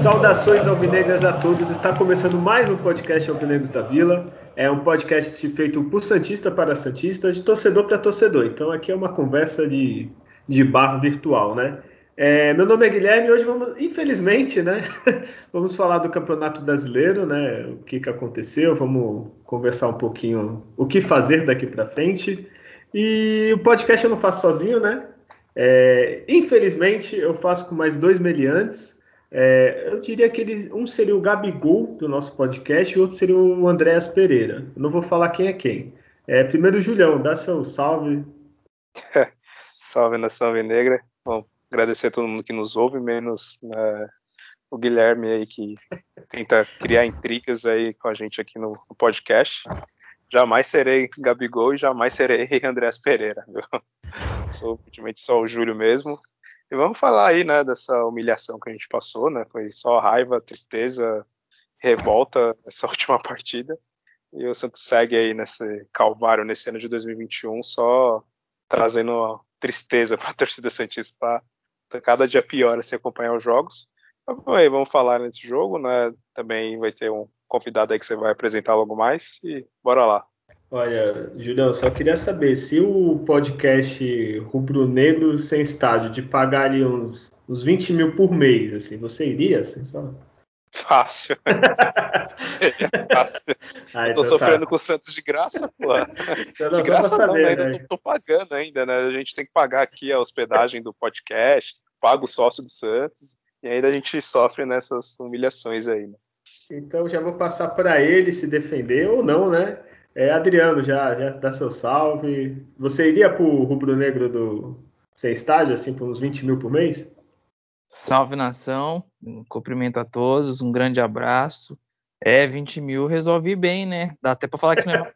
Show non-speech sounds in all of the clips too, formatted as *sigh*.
Saudações alvinegras a todos. Está começando mais um podcast Alvinegros da Vila. É um podcast feito por Santista para Santista, de torcedor para torcedor. Então aqui é uma conversa de, de bar virtual, né? É, meu nome é Guilherme e hoje vamos, infelizmente, né? *laughs* vamos falar do Campeonato Brasileiro, né? O que, que aconteceu, vamos conversar um pouquinho o que fazer daqui para frente. E o podcast eu não faço sozinho, né? É, infelizmente, eu faço com mais dois meliantes. É, eu diria que eles, um seria o Gabigol do nosso podcast e o outro seria o Andréas Pereira. Eu não vou falar quem é quem. É, primeiro, Julião, dá seu salve. *laughs* salve nação negra. Bom, agradecer a todo mundo que nos ouve, menos né, o Guilherme aí que tenta criar intrigas aí com a gente aqui no, no podcast. Jamais serei Gabigol e jamais serei *laughs* Andréas Pereira. Viu? Sou ultimamente só o Júlio mesmo. E vamos falar aí, né, dessa humilhação que a gente passou, né? Foi só raiva, tristeza, revolta essa *laughs* última partida. E o Santos segue aí nesse calvário nesse ano de 2021, só trazendo tristeza para a *laughs* torcida Santista. Tá, tá cada dia pior assim acompanhar os jogos. Aí, vamos falar nesse jogo, né? Também vai ter um convidado aí que você vai apresentar logo mais. E bora lá. Olha, Julião, só queria saber se o podcast Rubro Negro sem estádio de pagar ali uns, uns 20 mil por mês, assim, você iria? Assim, só? Fácil. *laughs* é fácil. Ah, eu tô então tá. sofrendo tá. com o Santos de graça, pô. Então, de graça não, saber, ainda né? tô, tô, pagando ainda, né? A gente tem que pagar aqui a hospedagem do podcast, paga o sócio do Santos, e ainda a gente sofre nessas humilhações aí, né? Então já vou passar para ele se defender ou não, né? É, Adriano, já, já dá seu salve. Você iria para o Rubro Negro do sem estádio, assim, por uns 20 mil por mês? Salve nação, um cumprimento a todos, um grande abraço. É, 20 mil resolvi bem, né? Dá até para falar que não é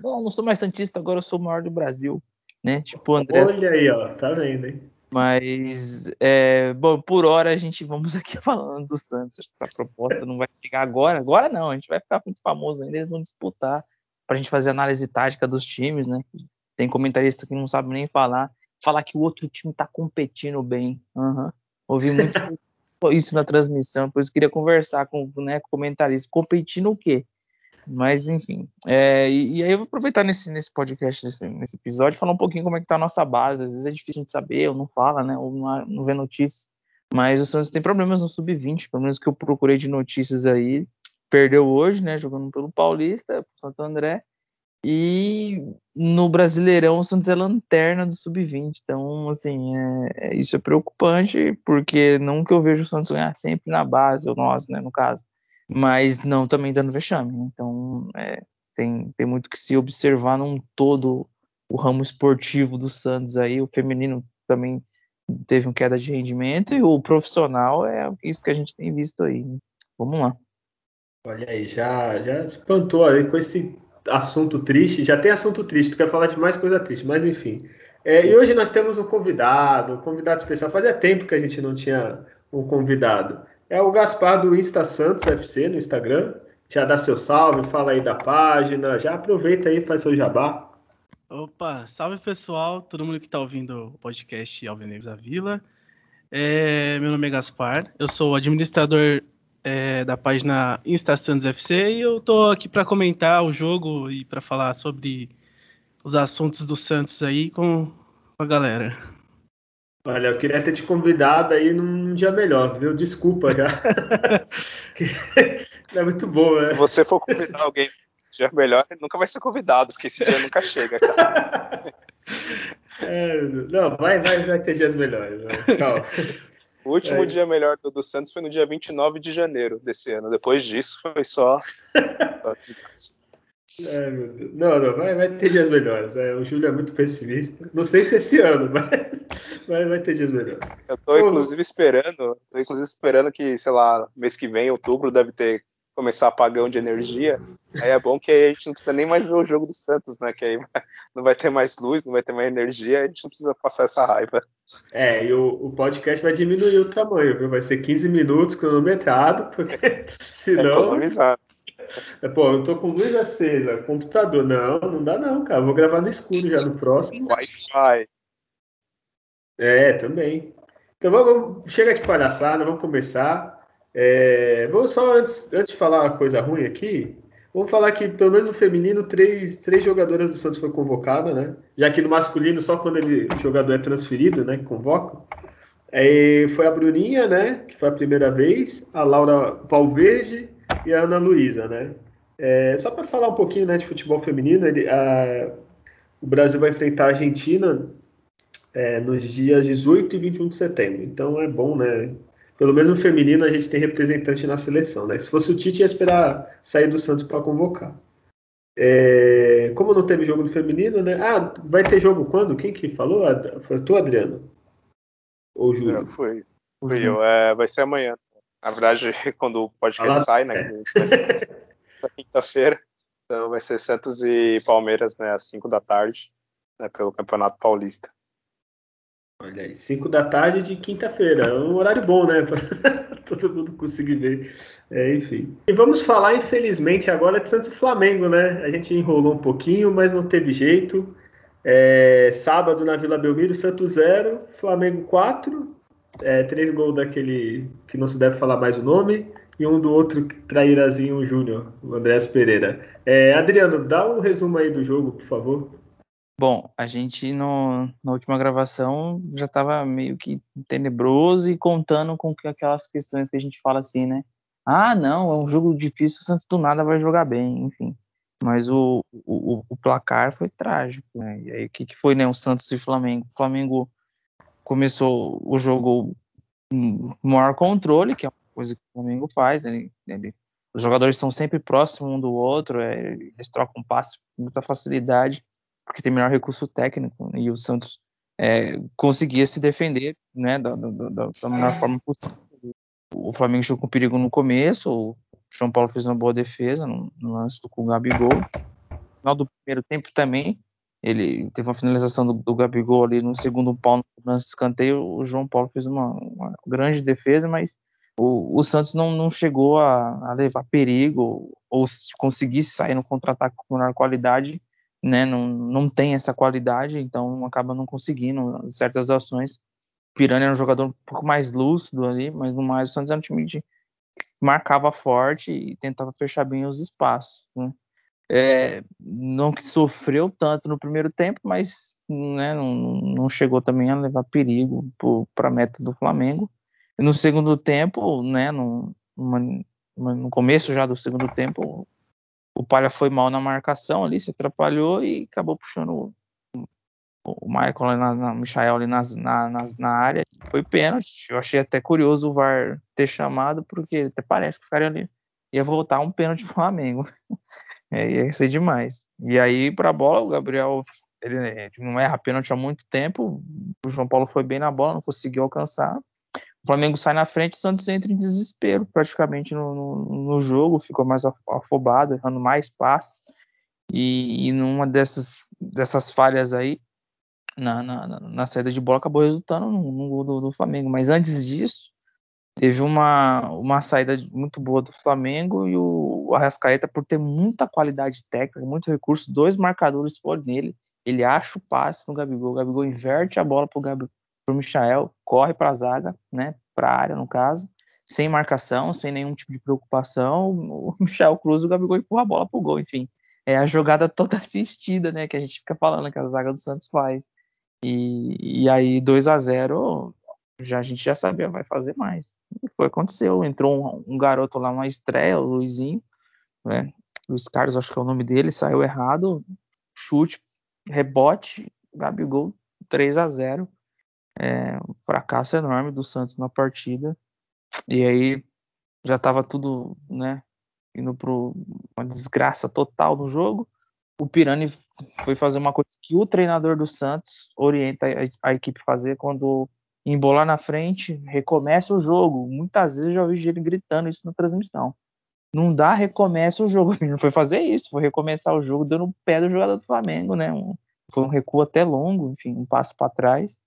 Não, não sou mais Santista, agora eu sou o maior do Brasil, né? Tipo o André. Olha aí, ó, tá vendo, hein? Mas, é, bom, por hora a gente vamos *laughs* aqui falando do Santos. Essa proposta não vai chegar agora. Agora não, a gente vai ficar muito famoso ainda, eles vão disputar para a gente fazer análise tática dos times, né? Tem comentarista que não sabe nem falar, falar que o outro time está competindo bem. Uhum. Ouvi muito *laughs* isso na transmissão, por isso queria conversar com, né, comentarista. Competindo o quê? Mas, enfim. É, e, e, aí eu vou aproveitar nesse, nesse podcast, nesse, nesse, episódio, falar um pouquinho como é que tá a nossa base. Às vezes é difícil de saber, ou não fala, né? Ou não, não vê notícias. Mas o Santos tem problemas no sub-20, pelo menos que eu procurei de notícias aí perdeu hoje, né, jogando pelo Paulista, Santo André. E no Brasileirão o Santos é lanterna do sub-20. Então, assim, é, é, isso é preocupante, porque não que eu vejo o Santos ganhar sempre na base, ou nós, né, no caso, mas não também dando vexame. Então, é, tem, tem muito que se observar num todo o ramo esportivo do Santos aí. O feminino também teve uma queda de rendimento, e o profissional é isso que a gente tem visto aí. Né? Vamos lá. Olha aí, já, já espantou aí com esse assunto triste. Já tem assunto triste, tu quer falar de mais coisa triste, mas enfim. É, e hoje nós temos um convidado, um convidado especial. Fazia tempo que a gente não tinha um convidado. É o Gaspar do Insta Santos FC no Instagram. Já dá seu salve, fala aí da página, já aproveita aí faz seu jabá. Opa, salve pessoal, todo mundo que está ouvindo o podcast Alvinegros da Vila. É, meu nome é Gaspar, eu sou administrador é, da página Insta Santos FC e eu tô aqui para comentar o jogo e para falar sobre os assuntos do Santos aí com, a galera. Olha, eu queria ter te convidado aí num dia melhor, viu? Desculpa já. *laughs* é muito boa, né? Se você for convidar alguém num dia melhor, nunca vai ser convidado, porque esse dia nunca chega, cara. *laughs* É, não, vai, vai, vai ter dias melhores. Calma. *laughs* O último é. dia melhor do, do, Santos foi no dia 29 de janeiro desse ano. Depois disso foi só. *laughs* é, não, não, vai, vai ter dias melhores. É, o Júlio é muito pessimista. Não sei se esse ano, *laughs* mas, mas vai ter dias melhores. Eu tô, inclusive, esperando. Tô, inclusive, esperando que, sei lá, mês que vem, outubro, deve ter começar apagão de energia, aí é bom que a gente não precisa nem mais ver o jogo do Santos, né? Que aí *laughs* não vai ter mais luz, não vai ter mais energia, a gente não precisa passar essa raiva. É, e o, o podcast vai diminuir o tamanho, viu? Vai ser 15 minutos cronometrado, porque *laughs* *laughs* senão. É, pô, eu tô com luz acesa, computador. Não, não dá não, cara. Vou gravar no escuro já no próximo. Wi-Fi. É, também. Então vamos, chega de palhaçada, vamos começar. É, vamos só antes, antes de falar coisa ruim aqui, vamos falar que pelo menos no feminino três, três jogadoras do Santos foram convocadas, né? Já que no masculino só quando ele, o jogador é transferido, né? Que convoca. Aí foi a Bruninha, né? Que foi a primeira vez, a Laura Valverde e a Ana Luísa, né? É, só para falar um pouquinho né, de futebol feminino, ele, a, o Brasil vai enfrentar a Argentina é, nos dias 18 e 21 de setembro. Então é bom, né? Pelo menos no feminino a gente tem representante na seleção, né? Se fosse o Tite, ia esperar sair do Santos para convocar. É, como não teve jogo no feminino, né? Ah, vai ter jogo quando? Quem que falou? Foi tu, Adriano? Ou Júlio? É, foi. Fui eu. É, vai ser amanhã. Na verdade, *laughs* quando o podcast ah, sai, né? *laughs* Na quinta-feira. Então vai ser Santos e Palmeiras, né? Às 5 da tarde, né, pelo Campeonato Paulista. Olha aí, 5 da tarde de quinta-feira. É um horário bom, né? *laughs* Para todo mundo conseguir ver. É, enfim. E vamos falar, infelizmente, agora de Santos e Flamengo, né? A gente enrolou um pouquinho, mas não teve jeito. É, sábado na Vila Belmiro, Santos 0, Flamengo 4. É, três gols daquele que não se deve falar mais o nome. E um do outro traírazinho Júnior, o Andrés Pereira. É, Adriano, dá um resumo aí do jogo, por favor. Bom, a gente no, na última gravação já estava meio que tenebroso e contando com que aquelas questões que a gente fala assim, né? Ah, não, é um jogo difícil, o Santos do nada vai jogar bem, enfim. Mas o, o, o placar foi trágico, né? E aí o que, que foi, né? O Santos e Flamengo. O Flamengo começou o jogo com maior controle, que é uma coisa que o Flamengo faz. Ele, ele, os jogadores estão sempre próximos um do outro, é, eles trocam passe com muita facilidade porque tem melhor recurso técnico e o Santos é, conseguia se defender né, da, da, da, melhor forma possível. O Flamengo chegou com perigo no começo, o João Paulo fez uma boa defesa no, no lance do com o Gabigol. No final do primeiro tempo também, ele teve uma finalização do, do Gabigol ali no segundo pau no lance de escanteio, o João Paulo fez uma, uma grande defesa, mas o, o Santos não, não chegou a, a, levar perigo ou se conseguisse sair no contra-ataque com menor qualidade, né, não, não tem essa qualidade, então acaba não conseguindo certas ações. Piranha era um jogador um pouco mais lúcido ali, mas no mais o Santos era um time que marcava forte e tentava fechar bem os espaços. Né? É, não que sofreu tanto no primeiro tempo, mas né, não, não, chegou também a levar perigo para a meta do Flamengo. No segundo tempo, né, no, no começo já do segundo tempo, o Palha foi mal na marcação ali, se atrapalhou e acabou puxando o, o Michael ali na, Michael ali nas, na, nas, na área. Foi pênalti. Eu achei até curioso o VAR ter chamado, porque até parece que os caras ali ia voltar um pênalti pro Flamengo. *laughs* é, ia ser demais. E aí, pra bola, o Gabriel ele não erra pênalti há muito tempo. O João Paulo foi bem na bola, não conseguiu alcançar. O Flamengo sai na frente, o Santos entra em desespero praticamente no, no, no jogo, ficou mais afobado, errando mais passes. E, e numa dessas, dessas falhas aí, na, na, na, saída de bola, acabou resultando no, gol do, do, Flamengo. Mas antes disso, teve uma, uma saída muito boa do Flamengo e o, o Arrascaeta, por ter muita qualidade técnica, muito recurso, dois marcadores foram nele. Ele acha o passe no Gabigol, o Gabigol inverte a bola pro Gabigol para o Michael, corre para a zaga, né, para a área no caso, sem marcação, sem nenhum tipo de preocupação, o *laughs* Michel Cruz, o Gabigol empurra a bola pro gol, enfim. É a jogada toda *laughs* assistida, né, que a gente fica falando que a zaga do Santos faz. E, e aí 2 a 0 já a gente já sabia vai fazer mais. E foi aconteceu, entrou um, um garoto lá uma estreia, o Luizinho, né? Luiz Carlos, acho que é o nome dele, saiu errado, chute, rebote, Gabigol 3 a 0 é, um fracasso enorme do Santos na partida. E aí já estava tudo, né, indo para uma desgraça total no jogo. O Pirani foi fazer uma coisa que o treinador do Santos orienta a, a equipe fazer quando embolar na frente, recomeça o jogo. Muitas vezes eu já ouvi ele gritando isso na transmissão. não dá, recomeça o jogo. *laughs* Não foi fazer isso, foi recomeçar o jogo dando o pé do jogador do Flamengo, né? Um, foi um recuo até longo, enfim, um passo para trás.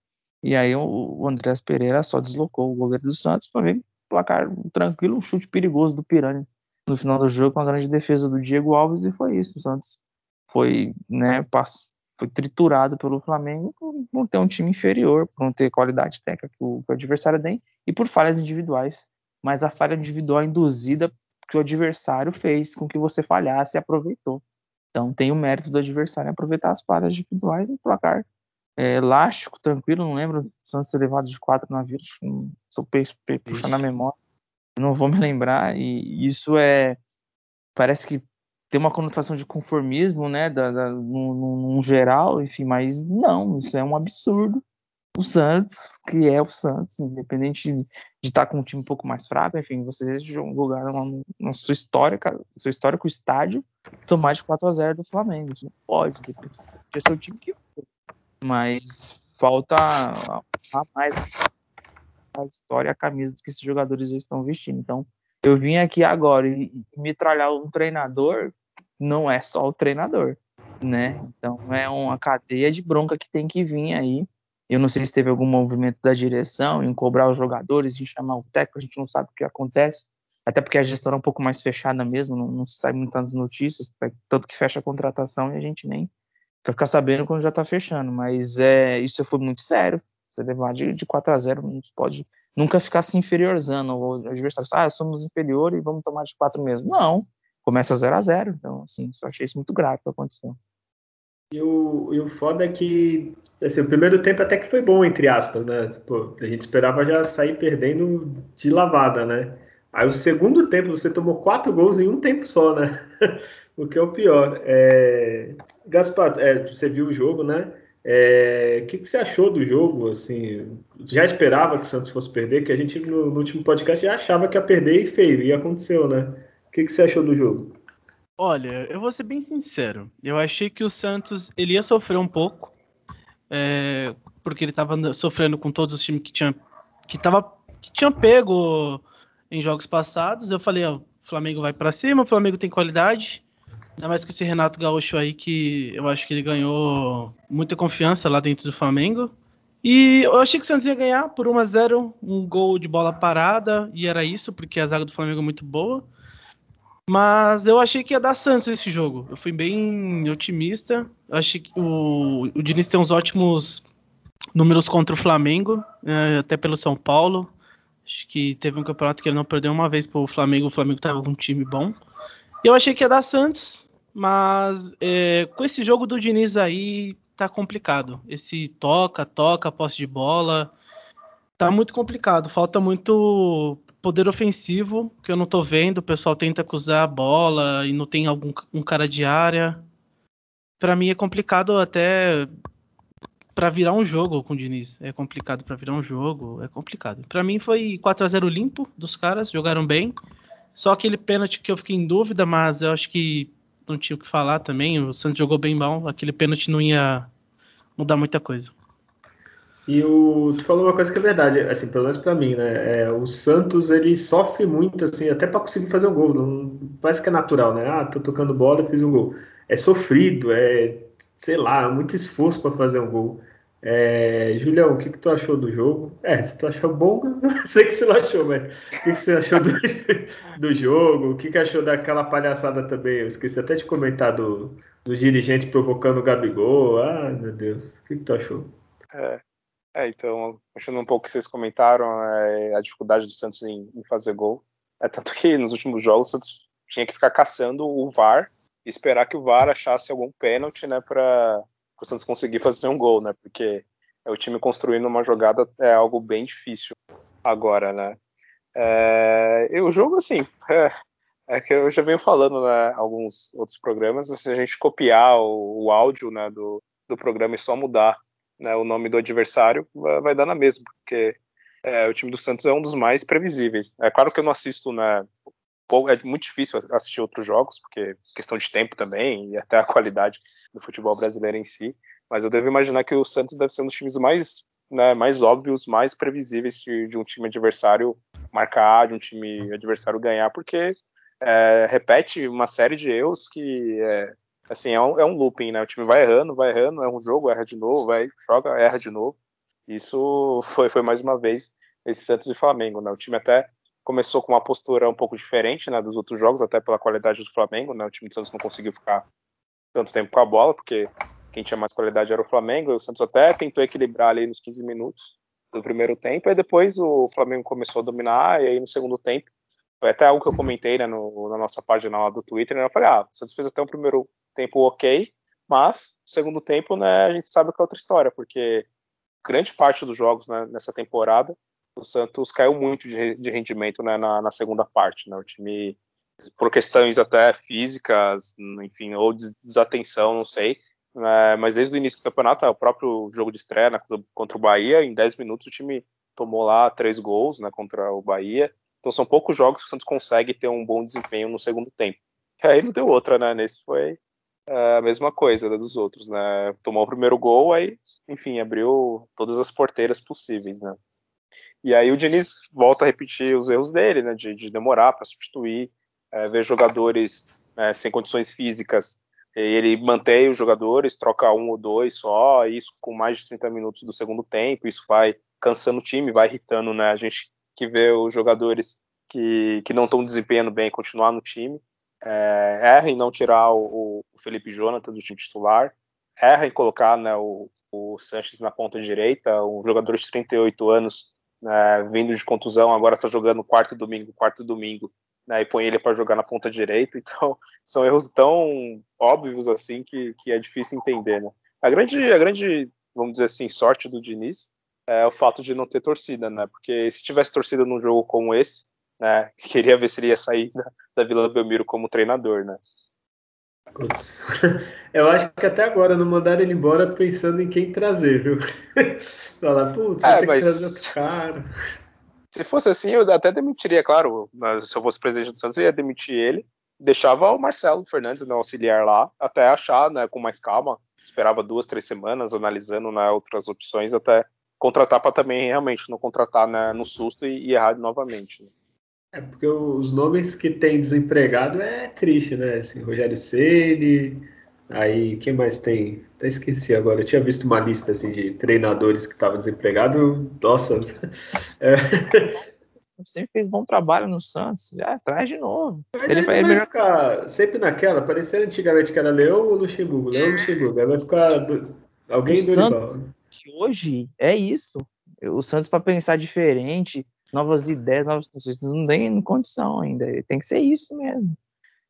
E aí o, Andrés Pereira só deslocou o goleiro do Santos, para ver placar tranquilo, um chute perigoso do Piranha no final do jogo com a grande defesa do Diego Alves e foi isso. O Santos foi, né, pass foi triturado pelo Flamengo por não ter um time inferior, por não ter qualidade técnica que o, que o adversário tem e por falhas individuais. Mas a falha individual induzida que o adversário fez com que você falhasse e aproveitou. Então tem o mérito do adversário em aproveitar as falhas individuais no placar é, elástico, tranquilo, não lembro Santos ter levado de quatro na vida, sou puxando na memória, não vou me *laughs* lembrar, e isso é, parece que tem uma conotação de conformismo, né, da, da, no, no, geral, enfim, mas não, isso é um absurdo. O Santos, que é o Santos, independente de, de estar com um time um pouco mais fraco, enfim, vocês jogaram na, na sua história, seu histórico estádio, tomar de 4 a 0 do Flamengo. Isso não pode, porque é seu time que mas falta mais a história, a camisa que esses jogadores estão vestindo. Então, eu vim aqui agora e, e metralhar um treinador não é só o treinador, né? Então é uma cadeia de bronca que tem que vir aí. Eu não sei se teve algum movimento da direção em cobrar os jogadores, em chamar o técnico, a gente não sabe o que acontece. Até porque a gestão é um pouco mais fechada mesmo, não, não sai muitas notícias, tanto que fecha a contratação e a gente nem vai ficar sabendo quando já tá fechando. Mas é, isso foi muito sério. Você levar de, de 4 a 0 não pode nunca ficar se inferiorizando. O adversário, ah, somos inferior e vamos tomar de 4 mesmo. Não, começa 0 a 0 Então, assim, só achei isso muito grave que aconteceu. E o, e o foda é que assim, o primeiro tempo até que foi bom, entre aspas, né? Pô, a gente esperava já sair perdendo de lavada, né? Aí o segundo tempo você tomou quatro gols em um tempo só, né? *laughs* o que é o pior. É... Gaspar, é, você viu o jogo, né? É, o que, que, você achou do jogo? Assim, já esperava que o Santos fosse perder, que a gente no, no último podcast já achava que ia perder e feio, e aconteceu, né? O que, que, você achou do jogo? Olha, eu vou ser bem sincero. Eu achei que o Santos ele ia sofrer um pouco, é, porque ele estava sofrendo com todos os times que tinham que tava, que tinham pego em jogos passados. Eu falei, ó, o Flamengo vai para cima, o Flamengo tem qualidade. Ainda mais com esse Renato Gaúcho aí, que eu acho que ele ganhou muita confiança lá dentro do Flamengo. E eu achei que o Santos ia ganhar por 1 a 0 um gol de bola parada, e era isso, porque a zaga do Flamengo é muito boa. Mas eu achei que ia dar Santos esse jogo. Eu fui bem otimista. Eu achei que o, o Diniz tem uns ótimos números contra o Flamengo, é, até pelo São Paulo. Acho que teve um campeonato que ele não perdeu uma vez pro Flamengo. O Flamengo estava com um time bom. Eu achei que ia dar Santos, mas é, com esse jogo do Diniz aí tá complicado. Esse toca, toca, posse de bola, tá muito complicado. Falta muito poder ofensivo que eu não tô vendo. O pessoal tenta acusar a bola e não tem algum um cara de área. Para mim é complicado até para virar um jogo com o Diniz. É complicado para virar um jogo, é complicado. Para mim foi 4 a 0 limpo dos caras, jogaram bem. Só aquele pênalti que eu fiquei em dúvida, mas eu acho que não tinha o que falar também. O Santos jogou bem mal, aquele pênalti não ia mudar muita coisa. E o, tu falou uma coisa que é verdade, assim, pelo menos para mim, né? É, o Santos ele sofre muito, assim, até para conseguir fazer um gol. Não, parece que é natural, né? Ah, tô tocando bola e fiz um gol. É sofrido, é, sei lá, muito esforço para fazer um gol. É, Julião, o que, que tu achou do jogo? É, se tu achou bom, *laughs* não sei que você não achou, mas o que, que você achou do, *laughs* do jogo? O que, que achou daquela palhaçada também? Eu esqueci até de comentar do, do dirigente provocando o Gabigol. Ah, meu Deus, o que, que tu achou? É, é, então, achando um pouco que vocês comentaram, é, a dificuldade do Santos em, em, fazer gol. É tanto que nos últimos jogos o Santos tinha que ficar caçando o VAR e esperar que o VAR achasse algum pênalti, né, para o Santos conseguir fazer um gol, né? Porque é o time construindo uma jogada é algo bem difícil agora, né? É, e o jogo, assim, é, é, que eu já venho falando, né, alguns outros programas, se a gente copiar o, o áudio, né, do, do programa e só mudar né, o nome do adversário, vai, vai dar na mesma, porque é, o time do Santos é um dos mais previsíveis. É claro que eu não assisto, né, é muito difícil assistir outros jogos, porque questão de tempo também, e até a qualidade do futebol brasileiro em si. Mas eu devo imaginar que o Santos deve ser um dos times mais, né, mais óbvios, mais previsíveis de, de, um time adversário marcar, de um time adversário ganhar, porque é, repete uma série de erros que é, assim, é um, é um looping, né? O time vai errando, vai errando, é um jogo, erra de novo, vai, joga, erra de novo. Isso foi, foi mais uma vez esse Santos e Flamengo, né? O time até começou com uma postura um pouco diferente, né, dos outros jogos, até pela qualidade do Flamengo, né? O time do Santos não conseguiu ficar tanto tempo com a bola, porque quem tinha mais qualidade era o Flamengo, e o Santos até tentou equilibrar ali nos 15 minutos do primeiro tempo, e depois o Flamengo começou a dominar, e aí no segundo tempo, foi até algo que eu comentei né, no, na nossa página lá do Twitter, né, eu falei, ah, o Santos fez até um primeiro tempo ok, mas segundo tempo, né, a gente sabe que é outra história, porque grande parte dos jogos né, nessa temporada, o Santos caiu muito de, de rendimento né, na, na, segunda parte. Né, o time, por questões até físicas, enfim, ou desatenção, não sei, né, mas desde o início do campeonato, o próprio jogo de estreia né, contra o Bahia, em 10 minutos o time tomou lá três gols né, contra o Bahia. Então são poucos jogos que o Santos consegue ter um bom desempenho no segundo tempo. E aí não deu outra, né? Nesse foi a mesma coisa né, dos outros, né? Tomou o primeiro gol, aí, enfim, abriu todas as porteiras possíveis, né? E aí o Diniz volta a repetir os erros dele, né? De, de demorar para substituir, é, ver jogadores é, sem condições físicas, ele mantém os jogadores, troca um ou dois só, isso com mais de 30 minutos do segundo tempo, isso vai cansando o time, vai irritando, né? A gente que vê os jogadores que, que não estão desempenhando bem continuar no time é, erra em não tirar o, o, Felipe Jonathan do time titular, erra em colocar né, o, o Sanches na ponta direita, um jogador de 38 anos, né, vindo de contusão, agora está jogando quarto domingo, quarto domingo, né, e põe ele para jogar na ponta direita. *laughs* Então, são erros tão óbvios assim que, que é difícil entender. Né? A, grande, a grande, vamos dizer assim, sorte do Diniz é o fato de não ter torcida, né? Porque se tivesse torcida num jogo como esse, né? *laughs* Queria ver se ele ia sair da, da Vila Belmiro como treinador, né? Putz. *laughs* Eu acho que até agora não mandaram ele embora pensando em quem trazer, viu? *laughs* Falar, putz, é, tem mas... que trazer outro cara. Se fosse assim, eu até demitiria, claro. Se eu fosse presidente do Santos, eu ia demitir ele. Deixava o Marcelo Fernandes, né, auxiliar lá, até achar, né, com mais calma. Esperava duas, três semanas, analisando né, outras opções, até contratar para também realmente não contratar né, no susto e, e errar novamente. Né? É porque os nomes que tem desempregado é triste, né? Assim, Rogério Ceni, aí quem mais tem? Até esqueci agora. Eu tinha visto uma lista assim de treinadores que estavam desempregados. Nossa. É. Sempre fez bom trabalho no Santos. Já traz de novo. Mas ele, ele vai melhor... ficar sempre naquela, parecia antigamente que era Leão ou Luxemburgo. Leão ou Luxemburgo. Aí vai ficar do... alguém do Santos, Hoje é isso. O Santos para pensar diferente, novas ideias, novas coisas. Não tem condição ainda. Tem que ser isso mesmo.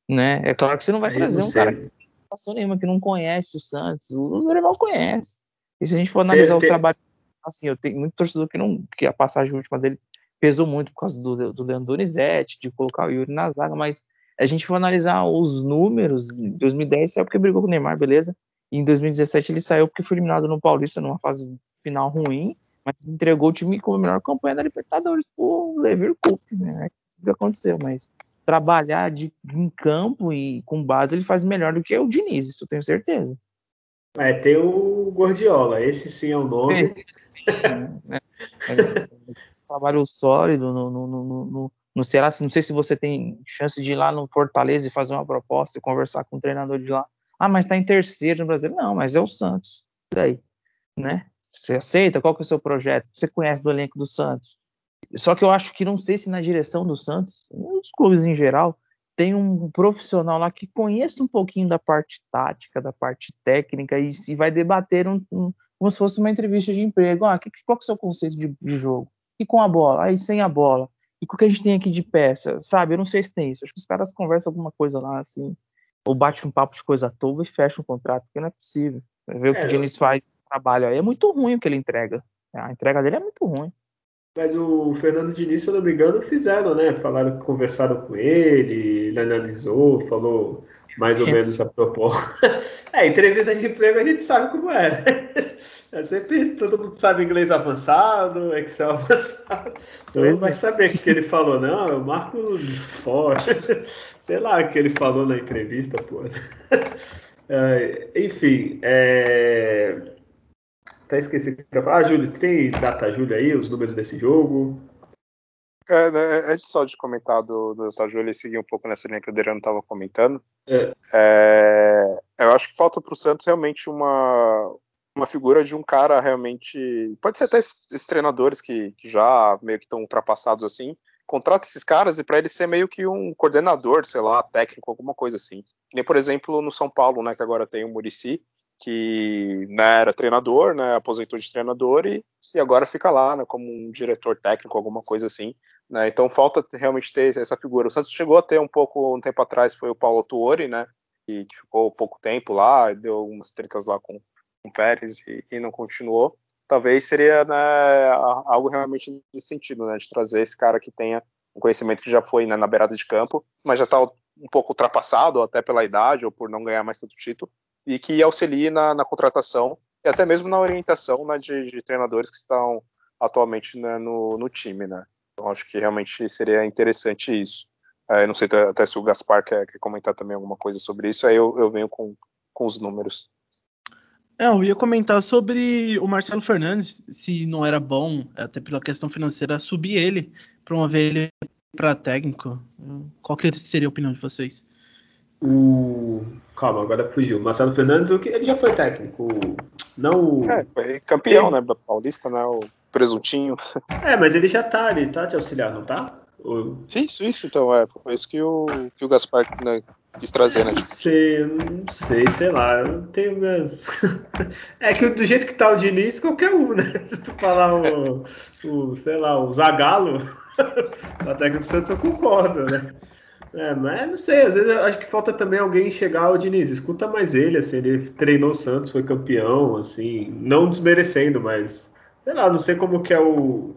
Né? É claro que você não vai Aí trazer um cara que não passou nenhuma, que não conhece o Santos. O Dorival conhece. E se a gente for analisar tem, o tem... trabalho, assim, eu tenho muito torcedor que não, que a passagem última dele pesou muito por causa do, do Leandro Donizete, de colocar o Yuri na zaga, mas a gente for analisar os números, em 2010 saiu porque brigou com o Neymar, beleza? E em 2017 ele saiu porque foi eliminado no Paulista numa fase final ruim mas entregou o time com a melhor campanha da Libertadores por Leverkusen, né? Isso que aconteceu, mas trabalhar de, em campo e com base ele faz melhor do que o Diniz, isso eu tenho certeza. É, tem o Gordiola, esse sim é o nome. É, é, trabalho sólido no, no, no, no, no Ceará, não sei se você tem chance de ir lá no Fortaleza e fazer uma proposta e conversar com o treinador de lá. Ah, mas tá em terceiro no Brasil. Não, mas é o Santos. Daí? Né? Você aceita? Qual que é o seu projeto? Você conhece do elenco do Santos? Só que eu acho que não sei se na direção do Santos, nos clubes em geral, tem um profissional lá que conhece um pouquinho da parte tática, da parte técnica e se vai debater um, um, como se fosse uma entrevista de emprego. Ah, que, qual que é o seu conceito de, de jogo? E com a bola? Aí sem a bola? E o que a gente tem aqui de peça? Sabe? Eu não sei se tem isso. Acho que os caras conversam alguma coisa lá assim, ou bate um papo de coisa toda e fecha um contrato, porque não é possível. Ver é, o que o Diniz faz trabalho aí é muito ruim o que ele entrega. A entrega dele é muito ruim. Mas o Fernando Diniz, se eu não me engano, fizeram, né? Falaram, conversaram com ele, ele analisou, falou mais ou menos a proposta. *laughs* É, entrevista de emprego a gente sabe como é. Né? É sempre todo mundo sabe inglês avançado, Excel *laughs* avançado. Então vai saber o que ele falou, não, eu marco fora. *laughs* Sei lá o que ele falou na entrevista, pô. É, enfim, é... Até esqueci o que falar. Ah, Júlio, tem data Júlio aí, os números desse jogo? É, né, antes só de comentar do, do Tajuli seguir um pouco nessa linha que o Derano estava comentando, é. É, eu acho que falta para o Santos realmente uma, uma figura de um cara realmente. Pode ser até esses treinadores que, que já meio que estão ultrapassados assim. Contrata esses caras e para ele ser meio que um coordenador, sei lá, técnico, alguma coisa assim. Nem, por exemplo, no São Paulo, né, que agora tem o Murici, que né, era treinador, né, aposentou de treinador e, e agora fica lá né, como um diretor técnico, alguma coisa assim. Né? Então falta realmente ter essa figura. O Santos chegou a ter um pouco, um tempo atrás, foi o Paulo Tuori, né? Que, ficou pouco tempo lá, deu umas tretas lá com, com o Pérez e, e, não continuou. Talvez seria né, algo realmente nesse sentido, né? De trazer esse cara que tenha um conhecimento que já foi né, na beirada de campo, mas já está um pouco ultrapassado, até pela idade ou por não ganhar mais tanto título, e que auxilie na, na contratação e até mesmo na orientação né, de, de, treinadores que estão atualmente né, no, no time, né? Então acho que realmente seria interessante isso. É, não sei até se o Gaspar quer, quer, comentar também alguma coisa sobre isso, aí eu, eu venho com, com os números. É, eu ia comentar sobre o Marcelo Fernandes, se não era bom, até pela questão financeira, subir ele, promover ele para técnico. Qual que seria a opinião de vocês? O. Calma, agora fugiu. Marcelo Fernandes, ele já foi técnico. Não. É, foi campeão, né? Paulista, né? O presuntinho. É, mas ele já tá, ele tá te auxiliar, não tá? Ou... Sim, isso, isso, então, é. Foi isso que o, que o Gaspar né, quis trazer, né? Tipo. Sei, não sei, sei lá. Eu tenho minhas. *laughs* é que do jeito que tá o Diniz, qualquer um, né? *laughs* Se tu falar o, o sei lá, o Zagalo, até *laughs* que o Santos eu concordo, né? É, mas não sei, às vezes acho que falta também alguém chegar ao Diniz, escuta mais ele, assim, ele treinou o Santos, foi campeão, assim, não desmerecendo, mas sei lá, não sei como que é o,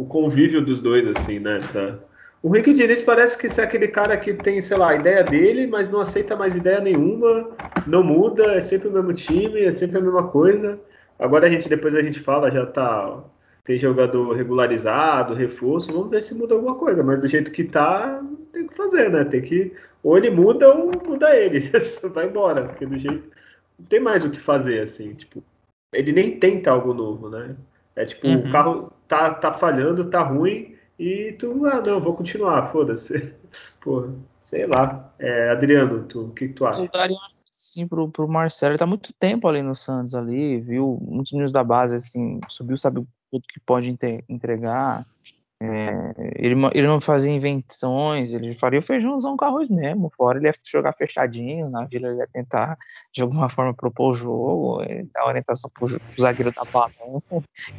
o convívio dos dois, assim, né? Tá. O Rick Diniz parece que é aquele cara que tem, sei lá, a ideia dele, mas não aceita mais ideia nenhuma, não muda, é sempre o mesmo time, é sempre a mesma coisa. Agora a gente, depois a gente fala, já tá. Tem jogador regularizado, reforço, vamos ver se muda alguma coisa, mas do jeito que tá, tem que fazer, né? Tem que. Ou ele muda ou muda ele. *laughs* Vai embora, porque do jeito. Não tem mais o que fazer, assim, tipo. Ele nem tenta algo novo, né? É tipo, uhum. o carro tá, tá falhando, tá ruim, e tu, ah, não, vou continuar, foda-se. *laughs* Pô, sei lá. É, Adriano, tu, o que, que tu acha? Eu daria assim pro, pro Marcelo, ele tá muito tempo ali no Santos ali, viu muitos meninos da base, assim, subiu, sabe tudo que pode entregar. É, ele, ele não fazia invenções, ele faria o feijãozão com arroz mesmo. Fora ele ia jogar fechadinho, na vila ele ia tentar de alguma forma propor o jogo, é, dar orientação pro, pro zagueiro da balão.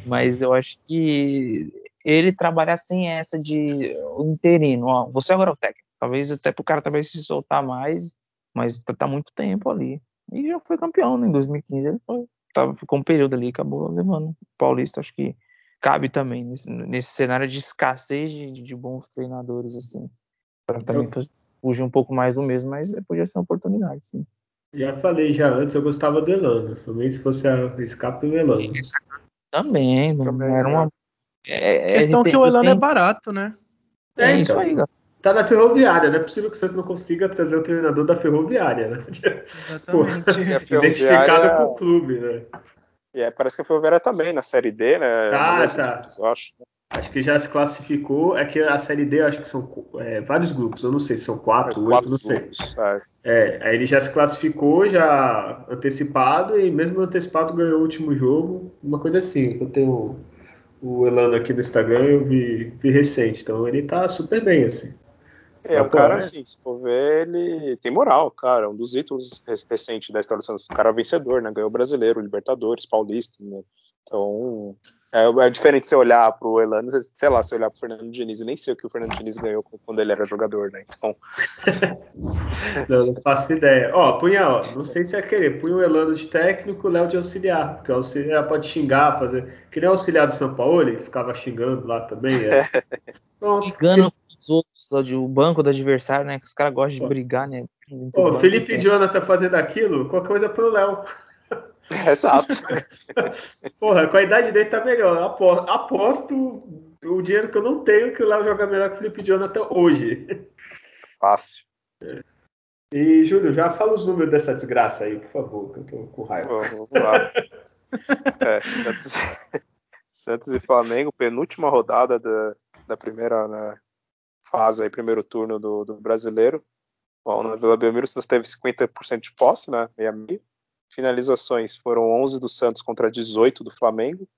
Mas eu acho que ele trabalhar sem essa de o interino, ó, você agora é o técnico. Talvez até pro cara talvez se soltar mais, mas tá, tá muito tempo ali. E já foi campeão, né? Em 2015 ele foi, tava, ficou um período ali, acabou levando. O Paulista acho que cabe também nesse, nesse cenário de escassez de, de bons treinadores, assim. Para também eu... fugir um pouco mais do mesmo, mas podia ser uma oportunidade, sim. Já falei já antes, eu gostava do Elano. Também se fosse a escape do Elano. Também, também era uma. É, questão é que o Elano tem... é barato, né? É, é isso então. aí, Gastão. Tá na ferroviária, não é possível que o Santos não consiga trazer o treinador da ferroviária, né? Exatamente. Pô, identificado com o clube, né? É, parece que a Ferroviária também na Série D, né? Tá, tá. eu acho. Acho que já se classificou. É que a Série D, acho que são é, vários grupos. Eu não sei se são quatro, é, oito, não sei. Grupos, é. é, aí ele já se classificou, já antecipado, e mesmo antecipado ganhou o último jogo. Uma coisa assim, eu tenho o Elano aqui no Instagram, eu vi, vi recente. Então ele tá super bem, assim. É, o cara, assim, se for ver, ele tem moral, cara. Um dos ídolos recentes da história do Santos. O cara é vencedor, né? Ganhou o brasileiro, Libertadores, Paulista, né? Então, é, é diferente você olhar pro Elano, sei lá, se olhar pro Fernando Diniz, e nem sei o que o Fernando Diniz ganhou quando ele era jogador, né? Então. *laughs* não, não faço ideia. Ó, punha, ó, não sei se é querer, punha o Elano de técnico, o Léo de auxiliar, porque o auxiliar pode xingar, fazer. Que nem o auxiliar do São Paulo, ele ficava xingando lá também. É. *laughs* Pronto, Xingando outros, o banco do adversário, né? Que os caras gostam de brigar, né? O Felipe Jonathan fazendo aquilo, qualquer coisa pro Léo. *laughs* Exato. Porra, com a idade dele tá melhor. Aposto, aposto o dinheiro que eu não tenho que o Léo joga melhor que o Felipe Jonathan hoje. Fácil. É. E, Júlio, já fala os números dessa desgraça aí, por favor, que eu tô com raiva. Vamos lá. *laughs* é, Santos, *laughs* Santos e Flamengo, penúltima rodada da, da primeira né, fase, aí, primeiro turno do, do brasileiro. Bom, na Vila Belmiro você teve 50% de posse, né? Meia meia. Finalizações foram 11 do Santos contra 18 do Flamengo.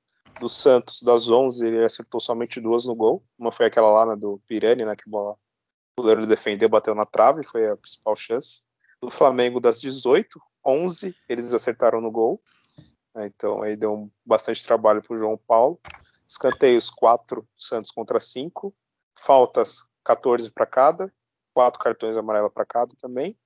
Do Santos, das 11, ele acertou somente duas no gol. Uma foi aquela lá né, do Pirani, né? Que bola, o goleiro defendeu, bateu na trave, foi a principal chance. Do Flamengo, das 18, 11 eles acertaram no gol. Então aí deu bastante trabalho para o João Paulo. Escanteios 4, Santos contra 5. Faltas 14 para cada. Quatro cartões amarelos para cada também.